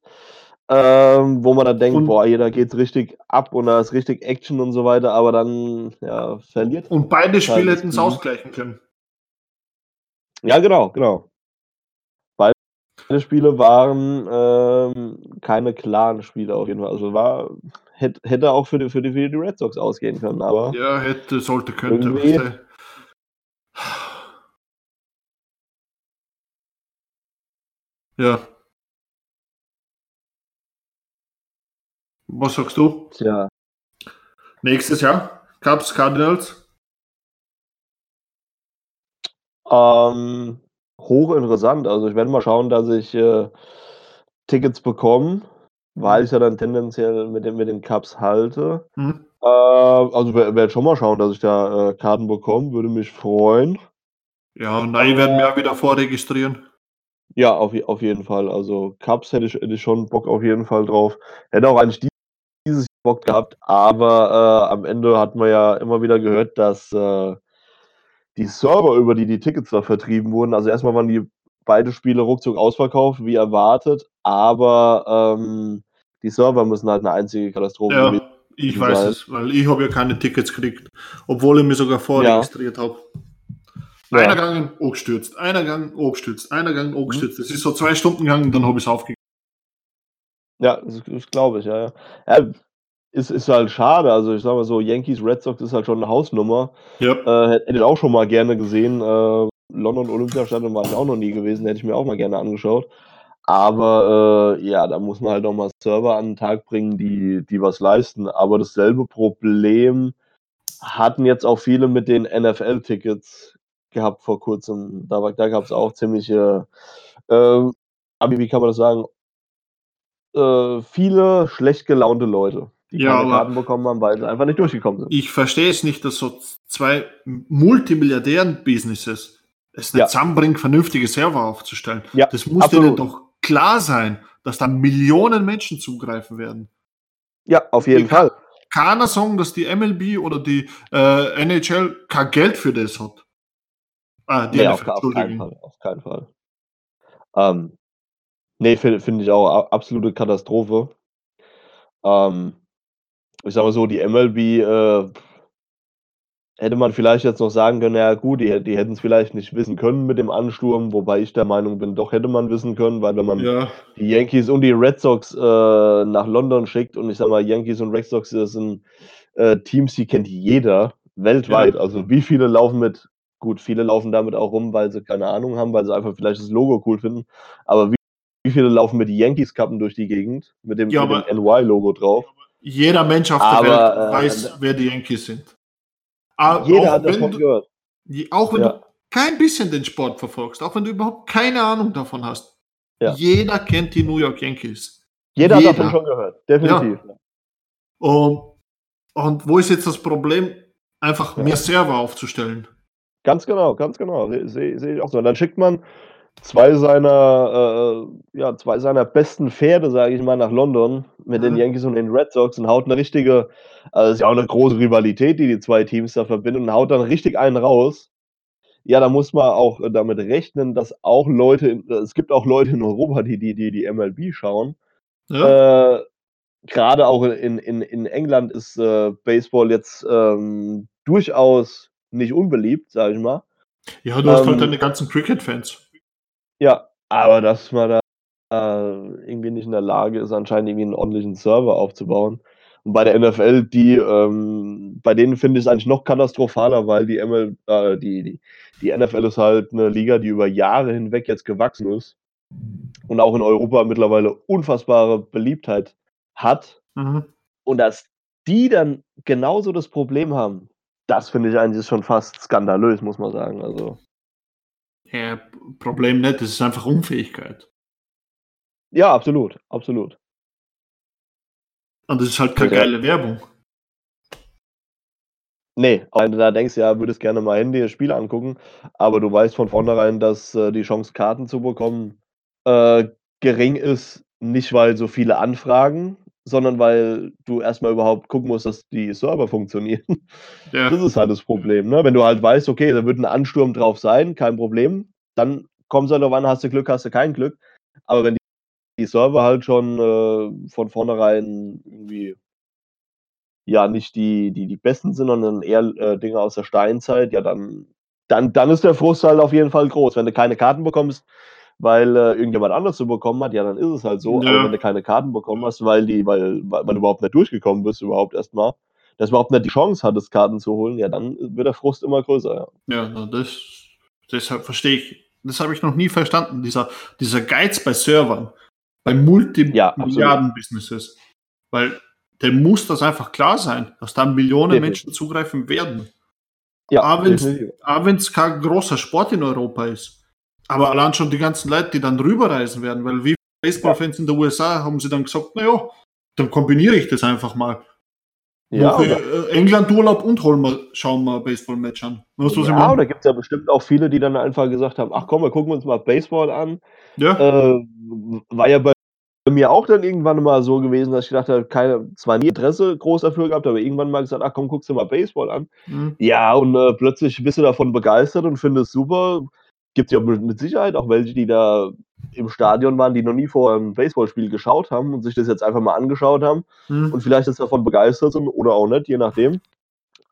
Speaker 2: ähm, wo man dann denkt,
Speaker 1: Und-
Speaker 2: boah, hier, da geht's richtig ab und da ist richtig Action und so weiter, aber dann ja, verliert.
Speaker 1: Und beide Spiele
Speaker 2: das
Speaker 1: hätten es ausgleichen können.
Speaker 2: Ja, genau, genau. Beide Spiele waren ähm, keine klaren Spiele auf jeden Fall. Also war, hätte, hätte auch für die, für, die, für die Red Sox ausgehen können, aber
Speaker 1: Ja, hätte, sollte, könnte. Ja. Was sagst du?
Speaker 2: tja,
Speaker 1: Nächstes Jahr? Cubs, Cardinals?
Speaker 2: Ähm, hochinteressant. Also ich werde mal schauen, dass ich äh, Tickets bekomme, weil ich ja dann tendenziell mit den, mit den Cups halte.
Speaker 1: Hm?
Speaker 2: Äh, also werde werd schon mal schauen, dass ich da äh, Karten bekomme, würde mich freuen.
Speaker 1: Ja, nein, werden wir auch wieder vorregistrieren.
Speaker 2: Ja, auf, auf jeden Fall. Also Cups hätte ich, hätte ich schon Bock auf jeden Fall drauf. Hätte auch eigentlich die- dieses Bock gehabt, aber äh, am Ende hat man ja immer wieder gehört, dass äh, die Server, über die die Tickets da vertrieben wurden, also erstmal waren die beide Spiele ruckzuck ausverkauft, wie erwartet, aber ähm, die Server müssen halt eine einzige Katastrophe
Speaker 1: Ja, ich weiß
Speaker 2: sein.
Speaker 1: es, weil ich habe ja keine Tickets gekriegt, obwohl ich mich sogar vorregistriert habe.
Speaker 2: Ja.
Speaker 1: Einer gegangen, gestürzt, einer gegangen, gestürzt, einer gegangen, gestürzt. Das ist so zwei Stunden gegangen, dann habe ich es aufgegeben.
Speaker 2: Ja, das, das glaube ich, ja. ja. ja ist, ist halt schade. Also ich sag mal so, Yankees, Red Sox ist halt schon eine Hausnummer.
Speaker 1: Ja.
Speaker 2: Äh, hätte ich auch schon mal gerne gesehen. Äh, London Olympiastadion war ich auch noch nie gewesen, hätte ich mir auch mal gerne angeschaut. Aber äh, ja, da muss man halt noch mal Server an den Tag bringen, die, die was leisten. Aber dasselbe Problem hatten jetzt auch viele mit den NFL-Tickets gehabt vor kurzem. Da, da gab es auch ziemliche, äh, aber wie kann man das sagen, äh, viele schlecht gelaunte Leute, die
Speaker 1: Ja,
Speaker 2: keine
Speaker 1: aber-
Speaker 2: Karten bekommen haben, weil sie einfach nicht durchgekommen sind.
Speaker 1: Ich verstehe es nicht, dass so zwei Multimilliardären-Businesses es nicht
Speaker 2: Ja.
Speaker 1: zusammenbringen, vernünftige Server aufzustellen.
Speaker 2: Ja,
Speaker 1: das muss
Speaker 2: absolut.
Speaker 1: denen doch klar sein, dass da Millionen Menschen zugreifen werden.
Speaker 2: Ja, auf jeden
Speaker 1: Die
Speaker 2: Fall.
Speaker 1: Keiner sagen, dass die MLB oder die äh, NHL kein Geld für das hat. Ah, die
Speaker 2: Nee,
Speaker 1: NFL,
Speaker 2: auf, auf keinen. Fall. Auf keinen Fall. Ähm, nee, finde find ich auch absolute Katastrophe. Ähm, ich sage mal so, die MLB, äh, hätte man vielleicht jetzt noch sagen können, ja gut, die, die hätten es vielleicht nicht wissen können mit dem Ansturm, wobei ich der Meinung bin, doch hätte man wissen können, weil wenn man
Speaker 1: Ja,
Speaker 2: die Yankees und die Red Sox äh, nach London schickt und ich sag mal, Yankees und Red Sox das sind äh, Teams, die kennt jeder weltweit.
Speaker 1: Ja.
Speaker 2: Also wie viele laufen mit, gut, viele laufen damit auch rum, weil sie keine Ahnung haben, weil sie einfach vielleicht das Logo cool finden, aber wie, wie viele laufen mit Yankees-Kappen durch die Gegend mit dem,
Speaker 1: Ja,
Speaker 2: mit dem NY-Logo drauf?
Speaker 1: Jeder Mensch auf der
Speaker 2: Aber,
Speaker 1: Welt
Speaker 2: äh,
Speaker 1: weiß, wer die Yankees sind. Aber
Speaker 2: Jeder
Speaker 1: auch
Speaker 2: hat
Speaker 1: wenn
Speaker 2: davon
Speaker 1: du,
Speaker 2: gehört.
Speaker 1: Auch wenn
Speaker 2: Ja.
Speaker 1: du kein bisschen den Sport verfolgst, auch wenn du überhaupt keine Ahnung davon hast,
Speaker 2: Ja.
Speaker 1: jeder kennt die New York Yankees.
Speaker 2: Jeder,
Speaker 1: jeder.
Speaker 2: hat davon schon gehört, definitiv.
Speaker 1: Und, und wo ist jetzt das Problem? Einfach
Speaker 2: Ja.
Speaker 1: mehr Server aufzustellen.
Speaker 2: Ganz genau, ganz genau. Sehe seh, seh ich auch so. Und dann schickt man zwei seiner, äh, ja, zwei seiner besten Pferde, sage ich mal, nach London mit den
Speaker 1: Mhm.
Speaker 2: Yankees und den Red Sox und haut eine richtige, also ist ja auch eine große Rivalität, die die zwei Teams da verbindet und haut dann richtig einen raus. Ja, da muss man auch äh, damit rechnen, dass auch Leute, es gibt auch Leute in Europa, die die, die, die MLB schauen.
Speaker 1: Ja?
Speaker 2: Äh, Gerade auch in, in, in England ist äh, Baseball jetzt ähm, durchaus nicht unbeliebt, sage ich mal.
Speaker 1: ja, du hast halt
Speaker 2: ähm,
Speaker 1: deine ganzen Cricket-Fans.
Speaker 2: Ja, aber dass man da äh, irgendwie nicht in der Lage ist, anscheinend irgendwie einen ordentlichen Server aufzubauen. Und bei der NFL, die, ähm, bei denen finde ich es eigentlich noch katastrophaler, weil die, ML, äh, die, die, die NFL ist halt eine Liga, die über Jahre hinweg jetzt gewachsen ist und auch in Europa mittlerweile unfassbare Beliebtheit hat.
Speaker 1: Mhm.
Speaker 2: Und dass die dann genauso das Problem haben, das finde ich eigentlich schon fast skandalös, muss man sagen. Also,
Speaker 1: Ja, Problem nicht, das ist einfach Unfähigkeit.
Speaker 2: ja, absolut, absolut.
Speaker 1: Und das ist halt keine
Speaker 2: Ja.
Speaker 1: geile Werbung.
Speaker 2: Nee, wenn du da denkst, ja, würdest gerne mal Handy das Spiel angucken, aber du weißt von vornherein, dass äh, die Chance, Karten zu bekommen, äh, gering ist, nicht weil so viele anfragen, sondern weil du erstmal überhaupt gucken musst, dass die Server funktionieren.
Speaker 1: Ja.
Speaker 2: Das ist halt das Problem, ne? Wenn du halt weißt, okay, da wird ein Ansturm drauf sein, kein Problem, dann kommst du halt darauf an, hast du Glück, hast du kein Glück. Aber wenn die, die Server halt schon äh, von vornherein irgendwie ja nicht die, die, die besten sind, sondern eher äh, Dinge aus der Steinzeit, ja, dann, dann, dann ist der Frust halt auf jeden Fall groß. Wenn du keine Karten bekommst, weil äh, irgendjemand anders zu bekommen hat, ja, dann ist es halt so.
Speaker 1: Ja.
Speaker 2: Aber wenn du keine Karten bekommen hast, weil die, weil, weil, weil du überhaupt nicht durchgekommen bist, überhaupt erstmal, dass du überhaupt nicht die Chance hattest, Karten zu holen, ja, dann wird der Frust immer größer, ja.
Speaker 1: Ja, das, deshalb verstehe ich, das habe ich noch nie verstanden, dieser, dieser Geiz bei Servern, bei
Speaker 2: Ja,
Speaker 1: Multimilliarden-Businesses. Weil dem muss das einfach klar sein, dass da Millionen
Speaker 2: Definitiv.
Speaker 1: Menschen zugreifen werden.
Speaker 2: Ja.
Speaker 1: Auch wenn es kein großer Sport in Europa ist. Aber allein schon die ganzen Leute, die dann rüberreisen werden, weil wie Baseballfans in den USA haben sie dann gesagt, naja, dann kombiniere ich das einfach mal.
Speaker 2: ja,
Speaker 1: Mache
Speaker 2: oder,
Speaker 1: äh, England Urlaub und holen wir, schauen wir Baseball-Match an. Weißt
Speaker 2: ja, oder gibt es ja bestimmt auch viele, die dann einfach gesagt haben, ach komm, wir gucken uns mal Baseball an.
Speaker 1: Ja,
Speaker 2: Äh, war ja bei mir auch dann irgendwann mal so gewesen, dass ich gedacht habe, keine, zwar nie Interesse groß dafür gehabt, aber irgendwann mal gesagt, ach komm, guckst du mal Baseball an.
Speaker 1: Mhm.
Speaker 2: Ja, und äh, plötzlich bist du davon begeistert und findest es super. Gibt ja mit Sicherheit auch welche, die da im Stadion waren, die noch nie vorher ein Baseballspiel geschaut haben und sich das jetzt einfach mal angeschaut haben
Speaker 1: Mhm.
Speaker 2: und vielleicht jetzt davon begeistert sind oder auch nicht, je nachdem.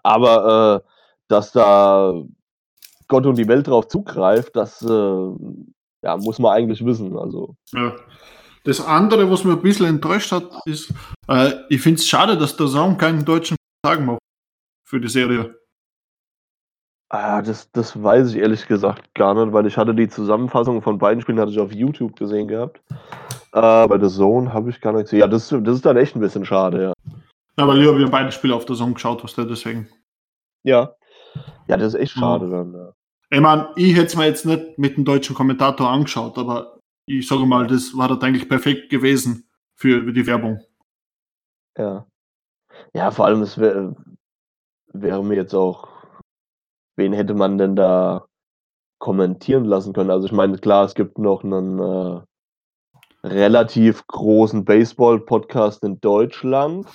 Speaker 2: Aber äh, dass da Gott und die Welt drauf zugreift, das äh, ja, muss man eigentlich wissen. Also,
Speaker 1: Ja. Das andere, was mir ein bisschen enttäuscht hat, ist, äh, ich finde es schade, dass der Sound keinen deutschen Tag macht für die Serie.
Speaker 2: Ah, das, das weiß ich ehrlich gesagt gar nicht, weil ich hatte die Zusammenfassung von beiden Spielen hatte ich auf YouTube gesehen gehabt. Äh, bei The Zone habe ich gar nicht gesehen. Ja, das, das ist dann echt ein bisschen schade, ja.
Speaker 1: Ja, weil ich habe ja beide Spiele auf der Song geschaut, was der deswegen.
Speaker 2: Ja, ja das ist echt
Speaker 1: Mhm.
Speaker 2: schade dann. Ja.
Speaker 1: Ich meine, ich hätte es mir jetzt nicht mit dem deutschen Kommentator angeschaut, aber ich sage mal, das war das eigentlich perfekt gewesen für die Werbung.
Speaker 2: Ja, ja vor allem, es wär, wäre mir jetzt auch, wen hätte man denn da kommentieren lassen können? Also ich meine, klar, es gibt noch einen äh, relativ großen Baseball-Podcast in Deutschland.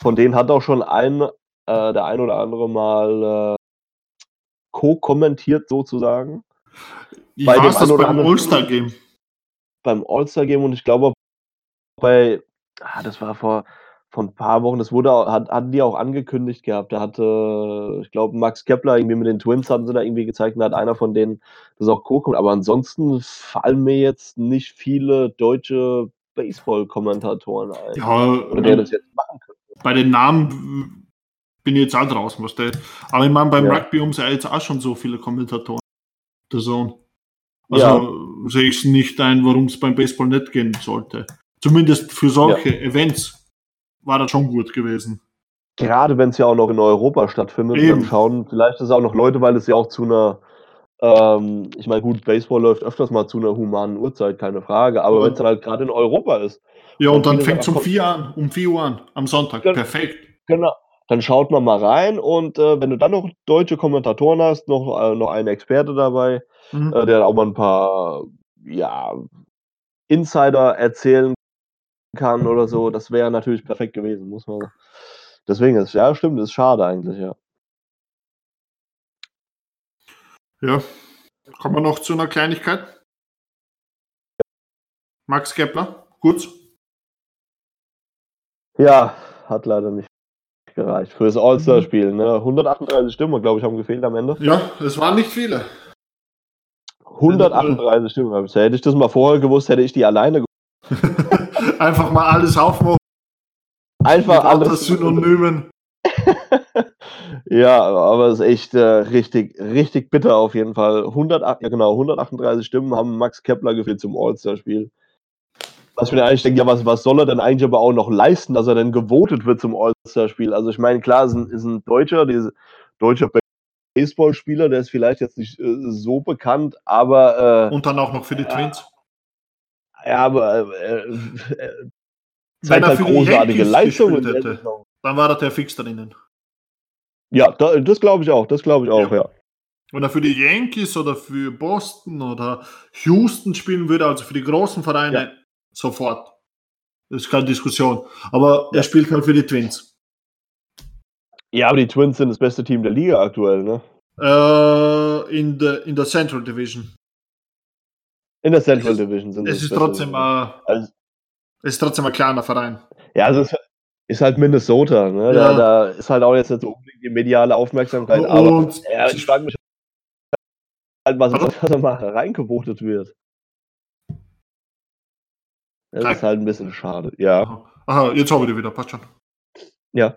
Speaker 2: Von denen hat auch schon ein, äh, der ein oder andere mal äh, co-kommentiert sozusagen
Speaker 1: Ich
Speaker 2: Bei dem
Speaker 1: das beim All-Star-Game.
Speaker 2: beim All-Star-Game und ich glaube bei, ah, das war vor, vor ein paar Wochen, das wurde hat hatten die auch angekündigt gehabt. Da hatte, ich glaube, Max Kepler irgendwie mit den Twins hatten sie da irgendwie gezeigt und da hat einer von denen das auch co-kommt. Aber ansonsten fallen mir jetzt nicht viele deutsche Baseball-Kommentatoren ein,
Speaker 1: Ja,
Speaker 2: oder der das jetzt machen könnte.
Speaker 1: bei den Namen bin ich jetzt auch draußen, was der. Aber ich meine, beim
Speaker 2: Ja.
Speaker 1: Rugby haben sie ja jetzt auch schon so viele Kommentatoren. Der Sohn. Also
Speaker 2: Ja.
Speaker 1: sehe ich es nicht ein, warum es beim Baseball nicht gehen sollte. Zumindest für solche Events war das schon gut gewesen.
Speaker 2: Gerade wenn es ja auch noch in Europa stattfindet,
Speaker 1: Eben.
Speaker 2: dann schauen vielleicht ist auch noch Leute, weil es ja auch zu einer ähm, ich meine, gut, Baseball läuft öfters mal zu einer humanen Uhrzeit, keine Frage, aber
Speaker 1: Ja.
Speaker 2: wenn es dann halt gerade in Europa ist,
Speaker 1: Ja,
Speaker 2: Und
Speaker 1: und dann fängt es um
Speaker 2: Sachen-
Speaker 1: 4 an, um 4 Uhr an, am Sonntag.
Speaker 2: Ja.
Speaker 1: Perfekt.
Speaker 2: genau, dann schaut man mal rein und äh, wenn du dann noch deutsche Kommentatoren hast, noch, äh, noch einen Experte dabei,
Speaker 1: Mhm.
Speaker 2: äh, der auch mal ein paar ja, Insider erzählen kann oder so, das wäre natürlich perfekt gewesen, muss man. Deswegen ist ja stimmt, ist schade eigentlich, ja.
Speaker 1: Ja. Kommen wir noch zu einer Kleinigkeit. Max Kepler, gut.
Speaker 2: Ja, hat leider nicht gereicht. Fürs All-Star-Spiel, ne? 138 Stimmen, glaube ich, haben gefehlt am Ende.
Speaker 1: Ja, es waren nicht viele.
Speaker 2: 138 Stimmen. Also hätte ich das mal vorher gewusst, hätte ich die alleine
Speaker 1: Einfach mal alles aufmachen.
Speaker 2: Einfach alles.
Speaker 1: Synonymen.
Speaker 2: Ja, aber es ist echt äh, richtig, richtig bitter auf jeden Fall. 108, ja genau, 138 Stimmen haben Max Kepler gefehlt zum All-Star-Spiel. Was ich mir eigentlich denke, ja, was, was soll er denn eigentlich aber auch noch leisten, dass er denn gewotet wird zum All-Star-Spiel? Also ich meine, klar, ist ein, ist ein Deutscher, diese deutscher Baseballspieler, der ist vielleicht jetzt nicht äh, so bekannt, aber äh,
Speaker 1: Und dann auch noch für die Twins.
Speaker 2: Ja, aber äh, äh,
Speaker 1: Wenn
Speaker 2: zeigt
Speaker 1: er
Speaker 2: halt
Speaker 1: für die
Speaker 2: großartige Leistungen.
Speaker 1: Dann war das der fix drinnen.
Speaker 2: Ja, da, das glaube ich auch, das glaube ich auch,
Speaker 1: Ja.
Speaker 2: ja.
Speaker 1: Wenn er für die Yankees oder für Boston oder Houston spielen würde, also für die großen Vereine, sofort. Das ist keine Diskussion. Aber
Speaker 2: Ja.
Speaker 1: er spielt halt für die Twins.
Speaker 2: Ja, aber die Twins sind das beste Team der Liga aktuell, ne?
Speaker 1: Äh, in, der, in der Central Division.
Speaker 2: In der Central
Speaker 1: ist-
Speaker 2: Division sind
Speaker 1: Es ist trotzdem, äh,
Speaker 2: Also,
Speaker 1: es ist trotzdem ein kleiner Verein.
Speaker 2: ja, also es ist halt Minnesota, ne?
Speaker 1: Ja.
Speaker 2: Da, da ist halt auch jetzt nicht so unbedingt die mediale Aufmerksamkeit, aber
Speaker 1: Und
Speaker 2: ja, ich frage mich halt, was was da mal reingevotet wird. Das ist halt ein bisschen schade. Ja.
Speaker 1: Aha, jetzt habe ich die wieder, passt schon.
Speaker 2: Ja.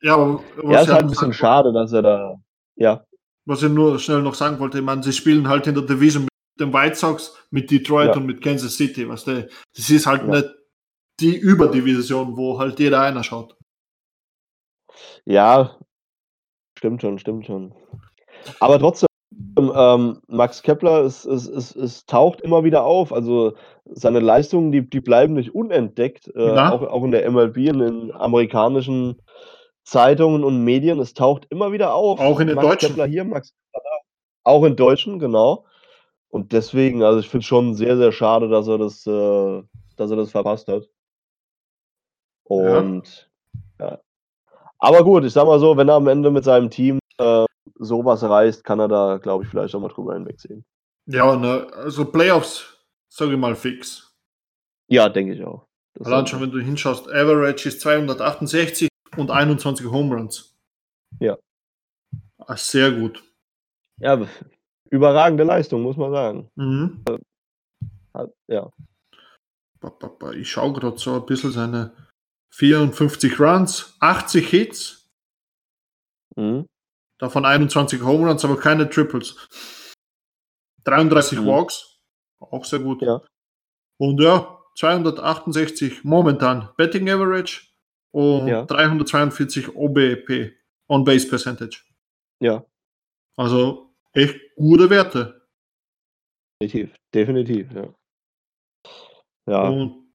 Speaker 1: Ja, aber was,
Speaker 2: Ja, ist halt ein bisschen schade, dass er da. Ja.
Speaker 1: was ich nur schnell noch sagen wollte, ich meine, sie spielen halt in der Division mit den White Sox, mit Detroit
Speaker 2: Ja.
Speaker 1: und mit Kansas City, was der, das ist halt
Speaker 2: Ja.
Speaker 1: nicht die Überdivision, wo halt jeder einer schaut.
Speaker 2: Ja, stimmt schon, stimmt schon. Aber trotzdem, ähm, Max Kepler, es, es, es, es taucht immer wieder auf. Also seine Leistungen, die, die bleiben nicht unentdeckt, äh, auch, auch in der MLB, in den amerikanischen Zeitungen und Medien. Es taucht immer wieder auf.
Speaker 1: Auch in den
Speaker 2: Max
Speaker 1: Deutschen.
Speaker 2: Kepler hier, Max Kepler da. Auch in Deutschen, genau. Und deswegen, also ich finde es schon sehr, sehr schade, dass er das, äh, dass er das verpasst hat. Und ja. Aber gut, ich sag mal so, wenn er am Ende mit seinem Team äh, sowas reißt, kann er da, glaube ich, vielleicht auch mal drüber hinwegsehen.
Speaker 1: Ja, ne, also Playoffs, sage ich mal fix.
Speaker 2: Ja, denke ich auch. Das
Speaker 1: Allein schon, wenn du hinschaust, Average ist 268 und 21 Home Runs.
Speaker 2: Ja.
Speaker 1: Ah, Sehr gut.
Speaker 2: Ja, überragende Leistung, muss man sagen.
Speaker 1: Mhm.
Speaker 2: Hat, ja.
Speaker 1: Ich schaue gerade so ein bisschen seine 54 Runs, 80 Hits,
Speaker 2: Mhm.
Speaker 1: davon 21 Home Runs, aber keine Triples. 33
Speaker 2: Mhm.
Speaker 1: Walks, auch sehr gut.
Speaker 2: Ja.
Speaker 1: Und ja, 268 momentan Betting Average und
Speaker 2: Ja.
Speaker 1: 342 OBP, On-Base Percentage.
Speaker 2: Ja,
Speaker 1: Also echt gute Werte.
Speaker 2: definitiv. Definitiv, ja. Ja,
Speaker 1: Und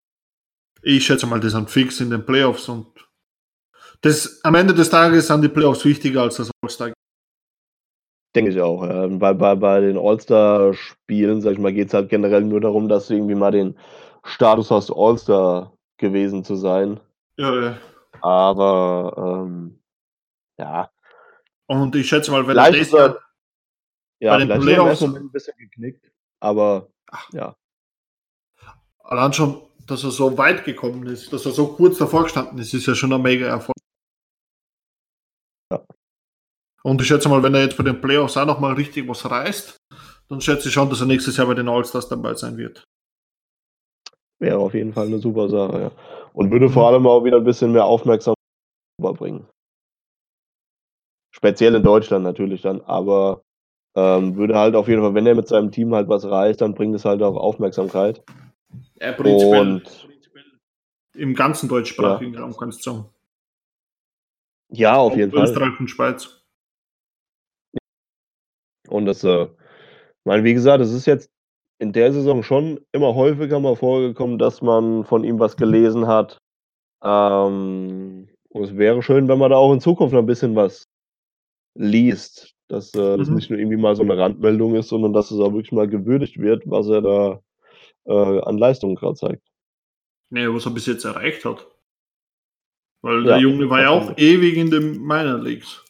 Speaker 1: ich schätze mal, die sind fix in den Playoffs und das, am Ende des Tages sind die Playoffs wichtiger als das All-Star.
Speaker 2: denke ich auch. Ja. Bei, bei, bei den All-Star-Spielen, sag ich mal, geht es halt generell nur darum, dass du irgendwie mal den Status hast, All-Star gewesen zu sein.
Speaker 1: Ja, ja.
Speaker 2: Aber ähm, ja,
Speaker 1: Und ich schätze mal, wenn
Speaker 2: Vielleicht
Speaker 1: das
Speaker 2: er-
Speaker 1: Jahr,
Speaker 2: ja,
Speaker 1: Bei den
Speaker 2: vielleicht er im
Speaker 1: Playoffs-
Speaker 2: ein bisschen geknickt. Aber ja,
Speaker 1: allein schon dass er so weit gekommen ist, dass er so kurz davor gestanden ist, ist ja schon ein mega Erfolg.
Speaker 2: Ja.
Speaker 1: Und ich schätze mal, wenn er jetzt bei den Playoffs auch nochmal richtig was reißt, dann schätze ich schon, dass er nächstes Jahr bei den All-Stars dabei sein wird.
Speaker 2: Wäre auf jeden Fall eine super Sache, ja. Und würde vor allem auch wieder ein bisschen mehr Aufmerksamkeit überbringen. Speziell in Deutschland natürlich dann, aber ähm, würde halt auf jeden Fall, wenn er mit seinem Team halt was reißt, dann bringt es halt auch Aufmerksamkeit.
Speaker 1: Ja, prinzipiell,
Speaker 2: Und-
Speaker 1: prinzipiell im ganzen deutschsprachigen Raum kannst du sagen.
Speaker 2: Ja, auf jeden Fall.
Speaker 1: Österreich und Schweiz.
Speaker 2: Und das, äh, ich meine, wie gesagt, es ist jetzt in der Saison schon immer häufiger mal vorgekommen, dass man von ihm was gelesen hat. Ähm, und es wäre schön, wenn man da auch in Zukunft noch ein bisschen was liest, dass äh, das
Speaker 1: Mhm.
Speaker 2: nicht nur irgendwie mal so eine Randmeldung ist, sondern dass es auch wirklich mal gewürdigt wird, was er da äh, an Leistungen gerade zeigt.
Speaker 1: Nee, was er bis jetzt erreicht hat. Weil
Speaker 2: Ja,
Speaker 1: der Junge war ja auch ewig in den Minor Leagues.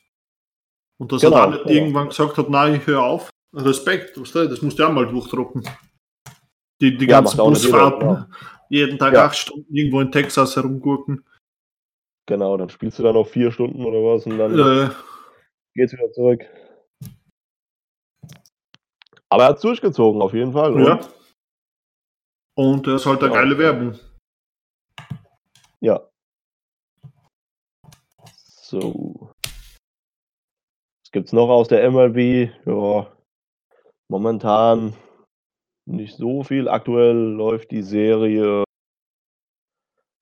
Speaker 1: Und dass
Speaker 2: Genau,
Speaker 1: er dann nicht
Speaker 2: genau.
Speaker 1: irgendwann gesagt hat, nein, ich höre auf. Respekt, was du, das musst du ja mal durchdrucken. Die, die
Speaker 2: Ja,
Speaker 1: ganzen
Speaker 2: nicht jeder,
Speaker 1: Busfahrten,
Speaker 2: genau.
Speaker 1: jeden Tag
Speaker 2: Ja.
Speaker 1: acht Stunden irgendwo in Texas herumgurken.
Speaker 2: Genau, dann spielst du da noch vier Stunden oder was und dann
Speaker 1: Äh,
Speaker 2: geht's wieder zurück. Aber er hat durchgezogen, auf jeden Fall.
Speaker 1: ja.
Speaker 2: Und,
Speaker 1: er ist halt eine
Speaker 2: Ja.
Speaker 1: geile Werbung.
Speaker 2: ja. So. Was gibt's noch aus der MLB? Ja, momentan nicht so viel. Aktuell läuft die Serie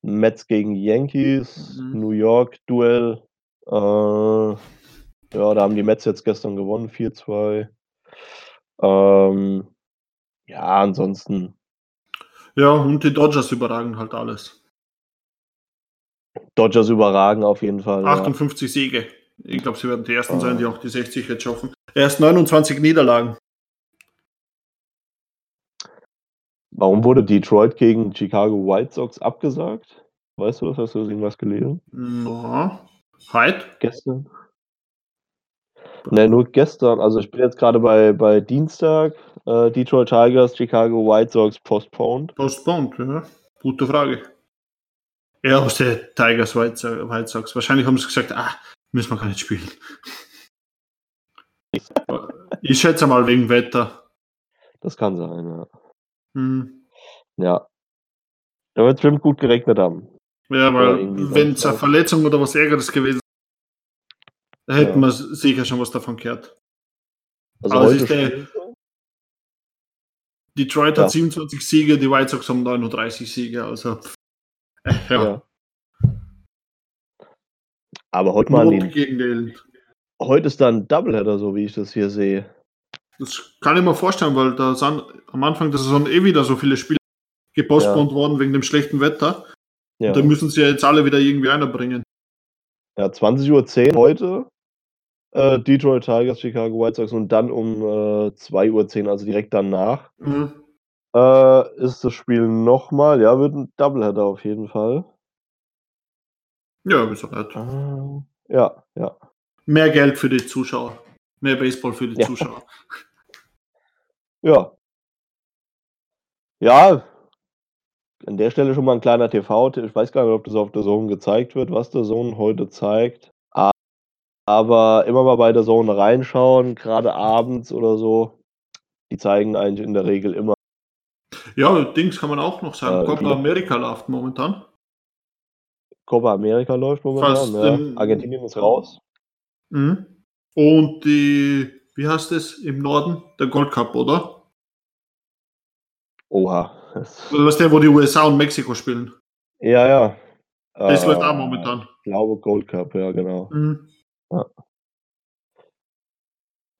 Speaker 2: Mets gegen Yankees,
Speaker 1: Mhm.
Speaker 2: New York Duell. Äh, ja, da haben die Mets jetzt gestern gewonnen, 4-2. Ähm, ja, ansonsten
Speaker 1: Ja, und die Dodgers überragen halt alles.
Speaker 2: Dodgers überragen auf jeden Fall. Ja.
Speaker 1: 58 Siege. Ich glaube, sie werden die ersten
Speaker 2: Ah.
Speaker 1: sein, die auch die 60 jetzt schaffen. Erst 29 Niederlagen.
Speaker 2: Warum wurde Detroit gegen Chicago White Sox abgesagt? Weißt du das? Hast du irgendwas gelesen?
Speaker 1: Na, heute?
Speaker 2: Gestern? Ne, nur gestern. Also ich bin jetzt gerade bei, bei Dienstag. Äh, Detroit Tigers, Chicago White Sox postponed.
Speaker 1: Postponed, ja. Gute Frage. Ja, aus der Tigers White White Sox. Wahrscheinlich haben sie gesagt, ah, müssen wir gar nicht spielen. ich schätze mal wegen Wetter.
Speaker 2: Das kann sein, ja.
Speaker 1: Hm.
Speaker 2: Ja. Da wird es bestimmt gut geregnet haben.
Speaker 1: Ja, weil wenn es eine. Verletzung oder was Ärgeres gewesen da hätten
Speaker 2: Ja.
Speaker 1: wir sicher schon was davon gehört.
Speaker 2: Also
Speaker 1: Aber es
Speaker 2: heute
Speaker 1: ist der-? Detroit
Speaker 2: Ja.
Speaker 1: hat 27 Siege, die White Sox haben 39 Siege, also äh, ja,
Speaker 2: ja. Aber heute mal den,
Speaker 1: gegen Elend.
Speaker 2: heute ist dann Doubleheader, so wie ich das hier sehe.
Speaker 1: Das kann ich mir vorstellen, weil da sind am Anfang der Saison eh wieder so viele Spiele gepostpont worden wegen dem schlechten Wetter.
Speaker 2: Ja.
Speaker 1: Und da müssen sie ja jetzt alle wieder irgendwie einbringen.
Speaker 2: Ja, 20.10 Uhr heute. Äh, Detroit Tigers, Chicago White Sox und dann um äh, 2.10 Uhr, also direkt danach,
Speaker 1: Mhm.
Speaker 2: äh, ist das Spiel nochmal. Ja, wird ein Doubleheader auf jeden Fall.
Speaker 1: Ja, wieso nicht?
Speaker 2: Äh, ja, ja.
Speaker 1: Mehr Geld für die Zuschauer. Mehr Baseball für die
Speaker 2: Ja.
Speaker 1: Zuschauer.
Speaker 2: Ja. Ja. An der Stelle schon mal ein kleiner TV. Ich weiß gar nicht, ob das auf der Zone gezeigt wird, was der Zone heute zeigt. Aber immer mal bei der Zone reinschauen, gerade abends oder so. Die zeigen eigentlich in der Regel immer.
Speaker 1: Ja, Dings kann man auch noch sagen.
Speaker 2: Äh,
Speaker 1: Copa America läuft momentan.
Speaker 2: Copa America läuft momentan.
Speaker 1: Fast
Speaker 2: Ja.
Speaker 1: im-
Speaker 2: Argentinien ist raus.
Speaker 1: Mhm. Und die, wie heißt es im Norden? Der Gold Cup, oder?
Speaker 2: Oha. Das-
Speaker 1: Oder was der, wo die USA und Mexiko spielen?
Speaker 2: Ja, ja.
Speaker 1: Das
Speaker 2: Äh,
Speaker 1: läuft auch momentan.
Speaker 2: Ich glaube Gold Cup, ja, genau.
Speaker 1: Mhm.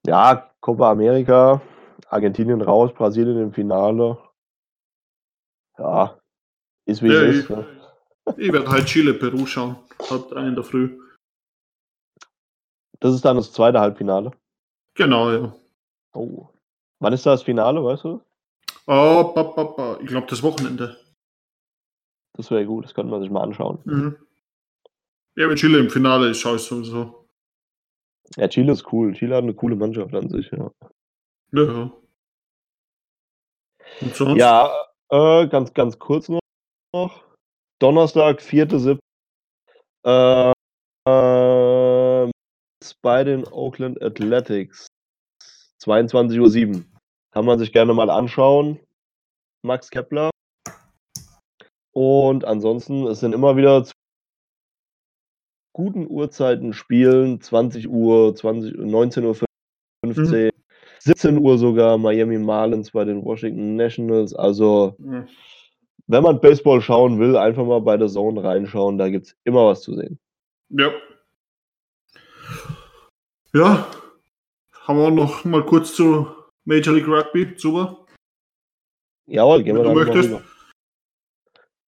Speaker 2: Ja, Copa America, Argentinien raus, Brasilien im Finale. Ja, ist wie
Speaker 1: Ja,
Speaker 2: es
Speaker 1: ich-
Speaker 2: ist. Ne?
Speaker 1: Ich werde halt Chile, Peru schauen. Halb drei in der Früh.
Speaker 2: Das ist dann das zweite Halbfinale.
Speaker 1: Genau, ja.
Speaker 2: Oh. Wann ist das Finale, weißt du?
Speaker 1: Oh, pa, pa, pa. Ich glaube, das Wochenende.
Speaker 2: Das wäre gut, das könnte man sich mal anschauen.
Speaker 1: Mhm. Ja, wenn Chile im Finale ist, schaue ich sowieso.
Speaker 2: Ja, Chile ist cool. Chile hat eine coole Mannschaft an sich, ja.
Speaker 1: Ja, ja. Und sonst?
Speaker 2: Ja, äh, ganz, ganz kurz noch. Donnerstag, 4.7. Äh, äh, bei den Oakland Athletics. 22.07 Uhr. Kann man sich gerne mal anschauen. Max Kepler. Und ansonsten, es sind immer wieder guten Uhrzeiten spielen. 20 Uhr, 20, 19 Uhr 15, mhm. 17 Uhr sogar Miami Marlins bei den Washington Nationals. Also, mhm. wenn man Baseball schauen will, einfach mal bei der Zone reinschauen. Da gibt es immer was zu sehen.
Speaker 1: Ja. Ja. Haben wir noch mal kurz zu Major League Rugby. Super.
Speaker 2: Jawohl, gehen wir
Speaker 1: mal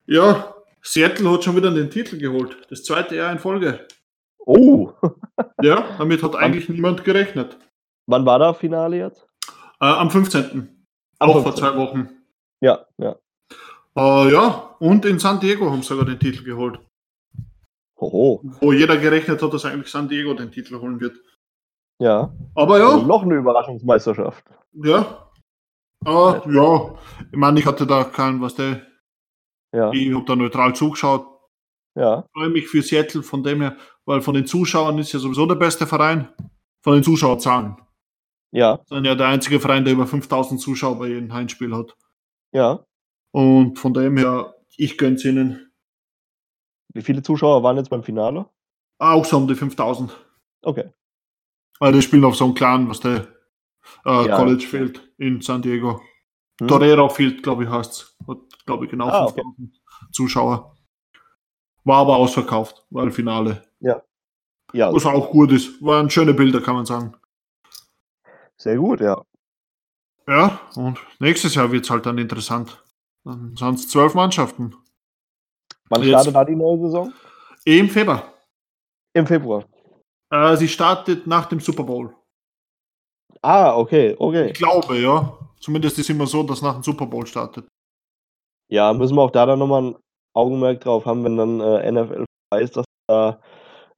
Speaker 1: Ja, Seattle hat schon wieder den Titel geholt. Das zweite Jahr in Folge.
Speaker 2: Oh!
Speaker 1: ja, damit hat eigentlich niemand gerechnet.
Speaker 2: Wann war das Finale jetzt?
Speaker 1: Äh, am 15. Am auch 15. vor zwei Wochen.
Speaker 2: Ja, ja.
Speaker 1: Äh, ja, und in San Diego haben sie sogar den Titel geholt.
Speaker 2: Oho.
Speaker 1: Wo jeder gerechnet hat, dass eigentlich San Diego den Titel holen wird.
Speaker 2: Ja.
Speaker 1: Aber ja.
Speaker 2: Also noch eine Überraschungsmeisterschaft.
Speaker 1: Ja. Ja. ja. Ich meine, ich hatte da keinen, was der.
Speaker 2: Ja.
Speaker 1: Ich habe da neutral zugeschaut.
Speaker 2: Ja.
Speaker 1: Ich freue mich für Seattle von dem her, weil von den Zuschauern ist ja sowieso der beste Verein. Von den Zuschauerzahlen.
Speaker 2: Ja.
Speaker 1: Sind ja der einzige Verein, der über 5000 Zuschauer bei jedem Heimspiel hat.
Speaker 2: Ja.
Speaker 1: Und von dem her, ich gönn's ihnen.
Speaker 2: Wie viele Zuschauer waren jetzt beim Finale?
Speaker 1: Auch so um die 5000.
Speaker 2: Okay.
Speaker 1: Weil die spielen auf so einem kleinen, was der äh, ja. College Field in San Diego. Hm. Torero Field, glaube ich, heißt es. Hat, glaube ich, genau ah, 5000 okay. Zuschauer. War aber ausverkauft, weil Finale.
Speaker 2: Ja. ja.
Speaker 1: Was auch gut ist. Waren schöne Bilder, kann man sagen.
Speaker 2: Sehr gut, ja.
Speaker 1: Ja, und nächstes Jahr wird es halt dann interessant. Dann sind es zwölf Mannschaften.
Speaker 2: Wann startet da die neue Saison?
Speaker 1: Im Februar.
Speaker 2: Im Februar.
Speaker 1: Äh, sie startet nach dem Super Bowl.
Speaker 2: Ah, okay, okay.
Speaker 1: Ich glaube, ja. Zumindest ist es immer so, dass nach dem Super Bowl startet.
Speaker 2: Ja, müssen wir auch da dann nochmal ein Augenmerk drauf haben, wenn dann äh, NFL weiß, dass da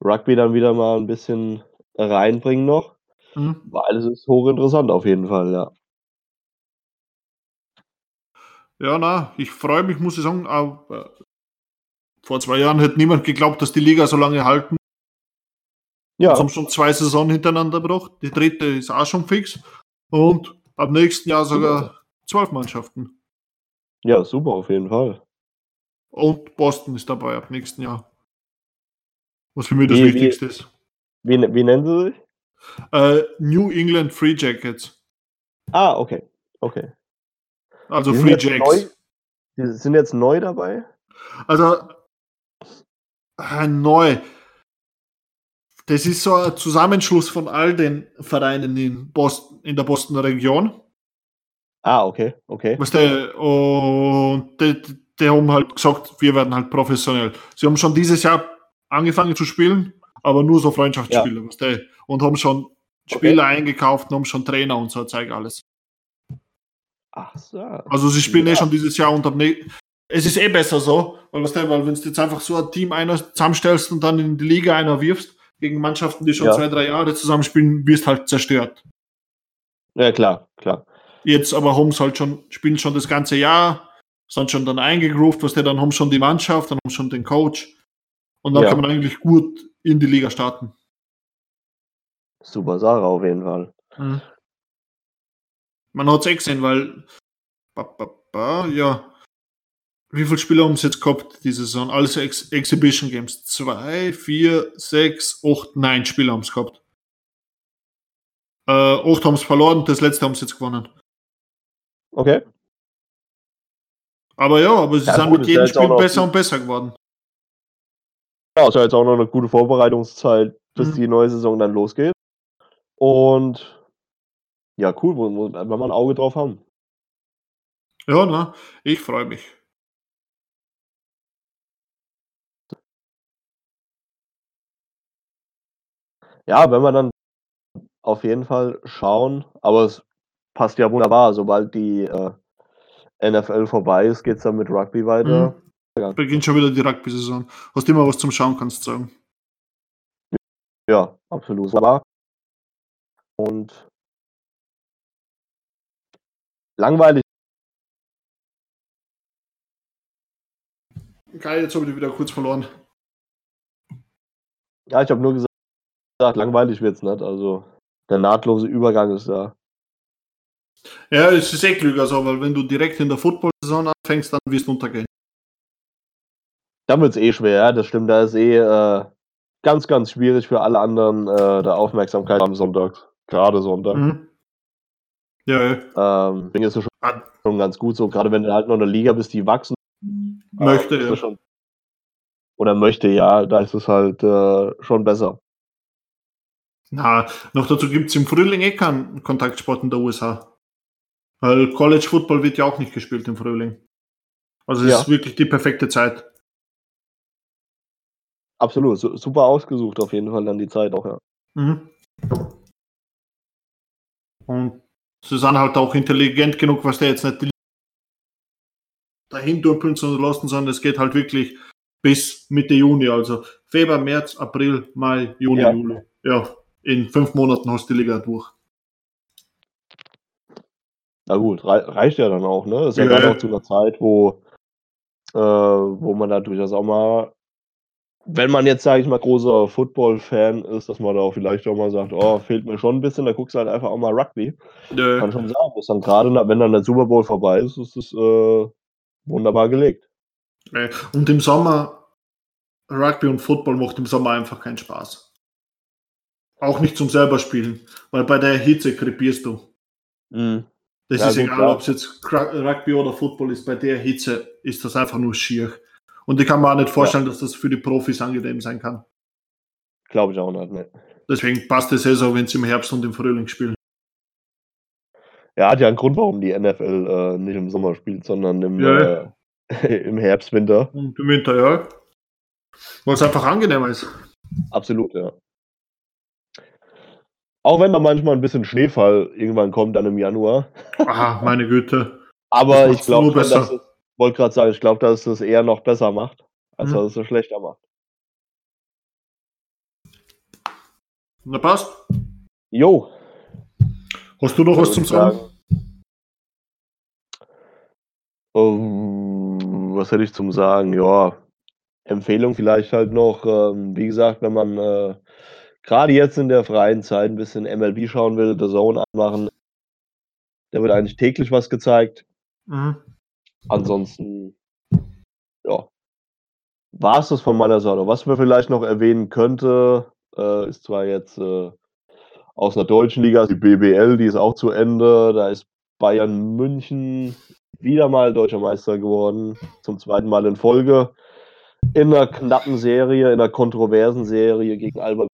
Speaker 2: Rugby dann wieder mal ein bisschen reinbringen noch. Mhm. Weil es ist hochinteressant auf jeden Fall, ja.
Speaker 1: Ja, na, ich freue mich, muss ich sagen. Auch, äh, vor zwei Jahren hätte niemand geglaubt, dass die Liga so lange halten ja. Jetzt haben schon zwei Saisonen hintereinander gebracht. Die dritte ist auch schon fix. Und ab nächsten Jahr sogar zwölf Mannschaften.
Speaker 2: Ja, super, auf jeden Fall.
Speaker 1: Und Boston ist dabei ab nächsten Jahr. Was für mich das wie, Wichtigste
Speaker 2: wie,
Speaker 1: ist.
Speaker 2: Wie, wie nennen sie sich?
Speaker 1: Uh, New England Free Jackets.
Speaker 2: Ah, okay. Okay.
Speaker 1: Also Free Jacks.
Speaker 2: Die sind jetzt neu dabei?
Speaker 1: Also äh, neu. Das ist so ein Zusammenschluss von all den Vereinen in, Boston, in der Bostoner Region.
Speaker 2: Ah, okay, okay.
Speaker 1: Weißt du, und die, die haben halt gesagt, wir werden halt professionell. Sie haben schon dieses Jahr angefangen zu spielen, aber nur so Freundschaftsspiele, ja. weißt du, und haben schon Spieler okay. eingekauft und haben schon Trainer und so Zeug alles.
Speaker 2: Ach so.
Speaker 1: Also sie spielen ja. eh schon dieses Jahr ne es ist eh besser so, weil, weißt du, weil wenn du jetzt einfach so ein Team einer zusammenstellst und dann in die Liga einer wirfst, gegen Mannschaften, die schon ja. zwei, drei Jahre zusammenspielen, wirst halt zerstört.
Speaker 2: Ja, klar, klar.
Speaker 1: Jetzt aber haben sie halt schon, spielen schon das ganze Jahr, sind schon dann eingegroovt, was der dann haben schon die Mannschaft, dann haben schon den Coach. Und dann ja. kann man eigentlich gut in die Liga starten.
Speaker 2: Super Sache auf jeden Fall.
Speaker 1: Mhm. Man hat es eh gesehen, weil ba, ba, ba, ja, wie viele Spieler haben sie jetzt gehabt diese Saison? Alles Ex Exhibition Games. Zwei, vier, sechs, acht, neun Spieler haben es gehabt. Äh, acht haben es verloren, das letzte haben sie jetzt gewonnen.
Speaker 2: Okay.
Speaker 1: Aber ja, aber sie ja, sind gut, mit jedem Spiel besser und besser geworden.
Speaker 2: Ja, es ist ja jetzt auch noch eine gute Vorbereitungszeit, bis mhm. die neue Saison dann losgeht. Und ja, cool, wenn wir ein Auge drauf haben.
Speaker 1: Ja, ne? Ich freue mich.
Speaker 2: Ja, wenn wir dann auf jeden Fall schauen, aber es passt ja wunderbar, sobald die äh, NFL vorbei ist, geht es dann mit Rugby weiter.
Speaker 1: Mhm. Ja. Beginnt schon wieder die Rugby-Saison. Hast immer was zum Schauen, kannst du sagen.
Speaker 2: Ja, absolut. Und langweilig
Speaker 1: Geil, jetzt habe ich wieder kurz verloren.
Speaker 2: Ja, ich habe nur gesagt, langweilig wird's nicht. Also der nahtlose Übergang ist da.
Speaker 1: Ja, es ist eh klüger so, weil wenn du direkt in der Football-Saison anfängst, dann wirst du untergehen.
Speaker 2: Dann wird's eh schwer, ja, das stimmt. Da ist eh äh, ganz, ganz schwierig für alle anderen äh, der Aufmerksamkeit am Sonntag. Gerade Sonntag.
Speaker 1: Mhm. Ja, ja.
Speaker 2: Ähm, Ding ist so schon,
Speaker 1: Ah.
Speaker 2: schon ganz gut so, gerade wenn du halt noch in der Liga bist, die wachsen.
Speaker 1: möchte.
Speaker 2: ist
Speaker 1: ja.
Speaker 2: schon, oder möchte, ja, da ist es halt äh, schon besser.
Speaker 1: Na, noch dazu gibt es im Frühling eh keinen Kontaktsport in der USA. Weil College Football wird ja auch nicht gespielt im Frühling. Also es
Speaker 2: Ja.
Speaker 1: ist wirklich die perfekte Zeit.
Speaker 2: Absolut, su super ausgesucht auf jeden Fall dann die Zeit auch, ja.
Speaker 1: Mhm. Und sie sind halt auch intelligent genug, was der jetzt nicht dahin dümpeln zu lassen, sondern es geht halt wirklich bis Mitte Juni, also Februar, März, April, Mai, Juni,
Speaker 2: Ja.
Speaker 1: Juli. Ja, in fünf Monaten hast du die Liga durch.
Speaker 2: Na gut, rei reicht ja dann auch, ne? Das ist ja,
Speaker 1: Ja,
Speaker 2: gerade auch zu einer Zeit, wo, äh, wo man da durchaus auch mal, wenn man jetzt, sage ich mal, großer Football-Fan ist, dass man da auch vielleicht auch mal sagt, oh, fehlt mir schon ein bisschen, da guckst du halt einfach auch mal Rugby.
Speaker 1: Ja.
Speaker 2: Kann schon sagen, ist dann gerade, wenn dann der Super Bowl vorbei ist, ist es äh, wunderbar gelegt.
Speaker 1: Äh, Und im Sommer, Rugby und Football macht im Sommer einfach keinen Spaß. Auch nicht zum selber spielen, weil bei der Hitze krepierst du.
Speaker 2: Mhm.
Speaker 1: Das
Speaker 2: Ja,
Speaker 1: ist egal, ob es jetzt Rugby oder Football ist, bei der Hitze ist das einfach nur schier. Und ich kann mir auch nicht vorstellen, dass das für die Profis angenehm sein kann.
Speaker 2: Glaube ich auch nicht. Ne.
Speaker 1: Deswegen passt es eh so, wenn sie im Herbst und im Frühling spielen.
Speaker 2: Ja, hat ja einen Grund, warum die NFL äh, nicht im Sommer spielt, sondern im,
Speaker 1: Ja.
Speaker 2: äh, im Herbst, Winter.
Speaker 1: Und im Winter, ja. Weil es einfach angenehmer ist.
Speaker 2: Absolut, ja. Auch wenn da manchmal ein bisschen Schneefall irgendwann kommt, dann im Januar.
Speaker 1: Aha, meine Güte.
Speaker 2: Aber ich glaube, dass es, wollte gerade sagen, ich glaube, dass es das eher noch besser macht, als
Speaker 1: Mhm.
Speaker 2: dass es so schlechter macht.
Speaker 1: Na passt.
Speaker 2: Jo.
Speaker 1: Hast du noch was zum
Speaker 2: ich
Speaker 1: Sagen?
Speaker 2: Ähm, was hätte ich zum Sagen? Ja, Empfehlung vielleicht halt noch, ähm, wie gesagt, wenn man äh, gerade jetzt in der freien Zeit ein bisschen MLB schauen will, The Zone anmachen. Da wird eigentlich täglich was gezeigt.
Speaker 1: Mhm.
Speaker 2: Ansonsten, ja, war es das von meiner Seite. Was man vielleicht noch erwähnen könnte, äh, ist zwar jetzt äh, aus einer deutschen Liga, die BBL, die ist auch zu Ende. Da ist Bayern München wieder mal deutscher Meister geworden, zum zweiten Mal in Folge. In einer knappen Serie, in einer kontroversen Serie gegen Alba.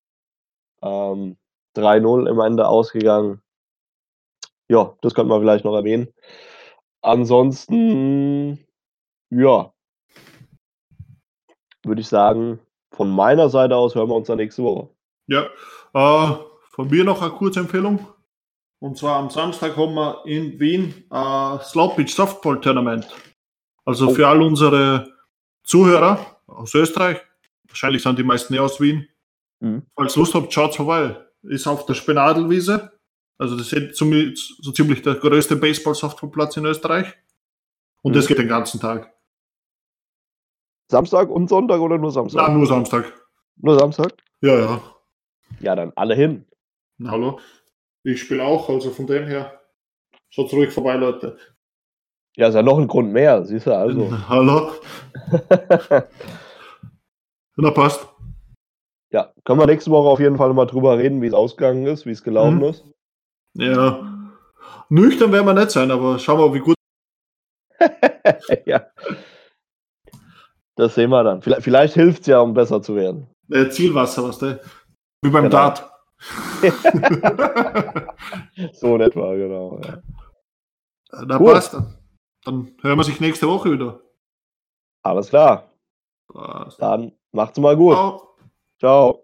Speaker 2: Ähm, 3-0 im Ende ausgegangen. Ja, das könnte man vielleicht noch erwähnen. Ansonsten, ja, würde ich sagen, von meiner Seite aus hören wir uns dann nächste Woche.
Speaker 1: Ja, äh, von mir noch eine kurze Empfehlung. Und zwar am Samstag haben wir in Wien äh, Slow Pitch Softball Tournament. Also
Speaker 2: Oh.
Speaker 1: für all unsere Zuhörer aus Österreich, wahrscheinlich sind die meisten ja aus Wien.
Speaker 2: Mhm.
Speaker 1: Falls Lust habt, schaut vorbei. Ist auf der Spenadelwiese. Also das ist so ziemlich der größte Baseball-Softballplatz in Österreich. Und
Speaker 2: Mhm.
Speaker 1: das geht den ganzen Tag.
Speaker 2: Samstag und Sonntag oder nur Samstag?
Speaker 1: nur Samstag.
Speaker 2: Nur Samstag?
Speaker 1: Ja, ja.
Speaker 2: Ja, dann alle hin.
Speaker 1: Na, hallo. Ich spiele auch, also von dem her. Schaut ruhig vorbei, Leute.
Speaker 2: Ja, ist ja noch ein Grund mehr, siehst du, also.
Speaker 1: Hallo. Na, passt.
Speaker 2: Ja, können wir nächste Woche auf jeden Fall mal drüber reden, wie es ausgegangen ist, wie es gelaufen
Speaker 1: Mhm.
Speaker 2: ist.
Speaker 1: Ja. Nüchtern werden wir nicht sein, aber schauen wir, wie gut.
Speaker 2: ja. Das sehen wir dann. Vielleicht, vielleicht hilft es ja, um besser zu werden.
Speaker 1: Äh, Zielwasser, was du? Wie beim
Speaker 2: Genau.
Speaker 1: Dart.
Speaker 2: So in etwa, genau. Ja.
Speaker 1: Na,
Speaker 2: Cool.
Speaker 1: passt. Dann hören wir sich nächste Woche wieder.
Speaker 2: Alles klar.
Speaker 1: Passt.
Speaker 2: Dann macht's mal gut.
Speaker 1: Ciao.
Speaker 2: Ciao.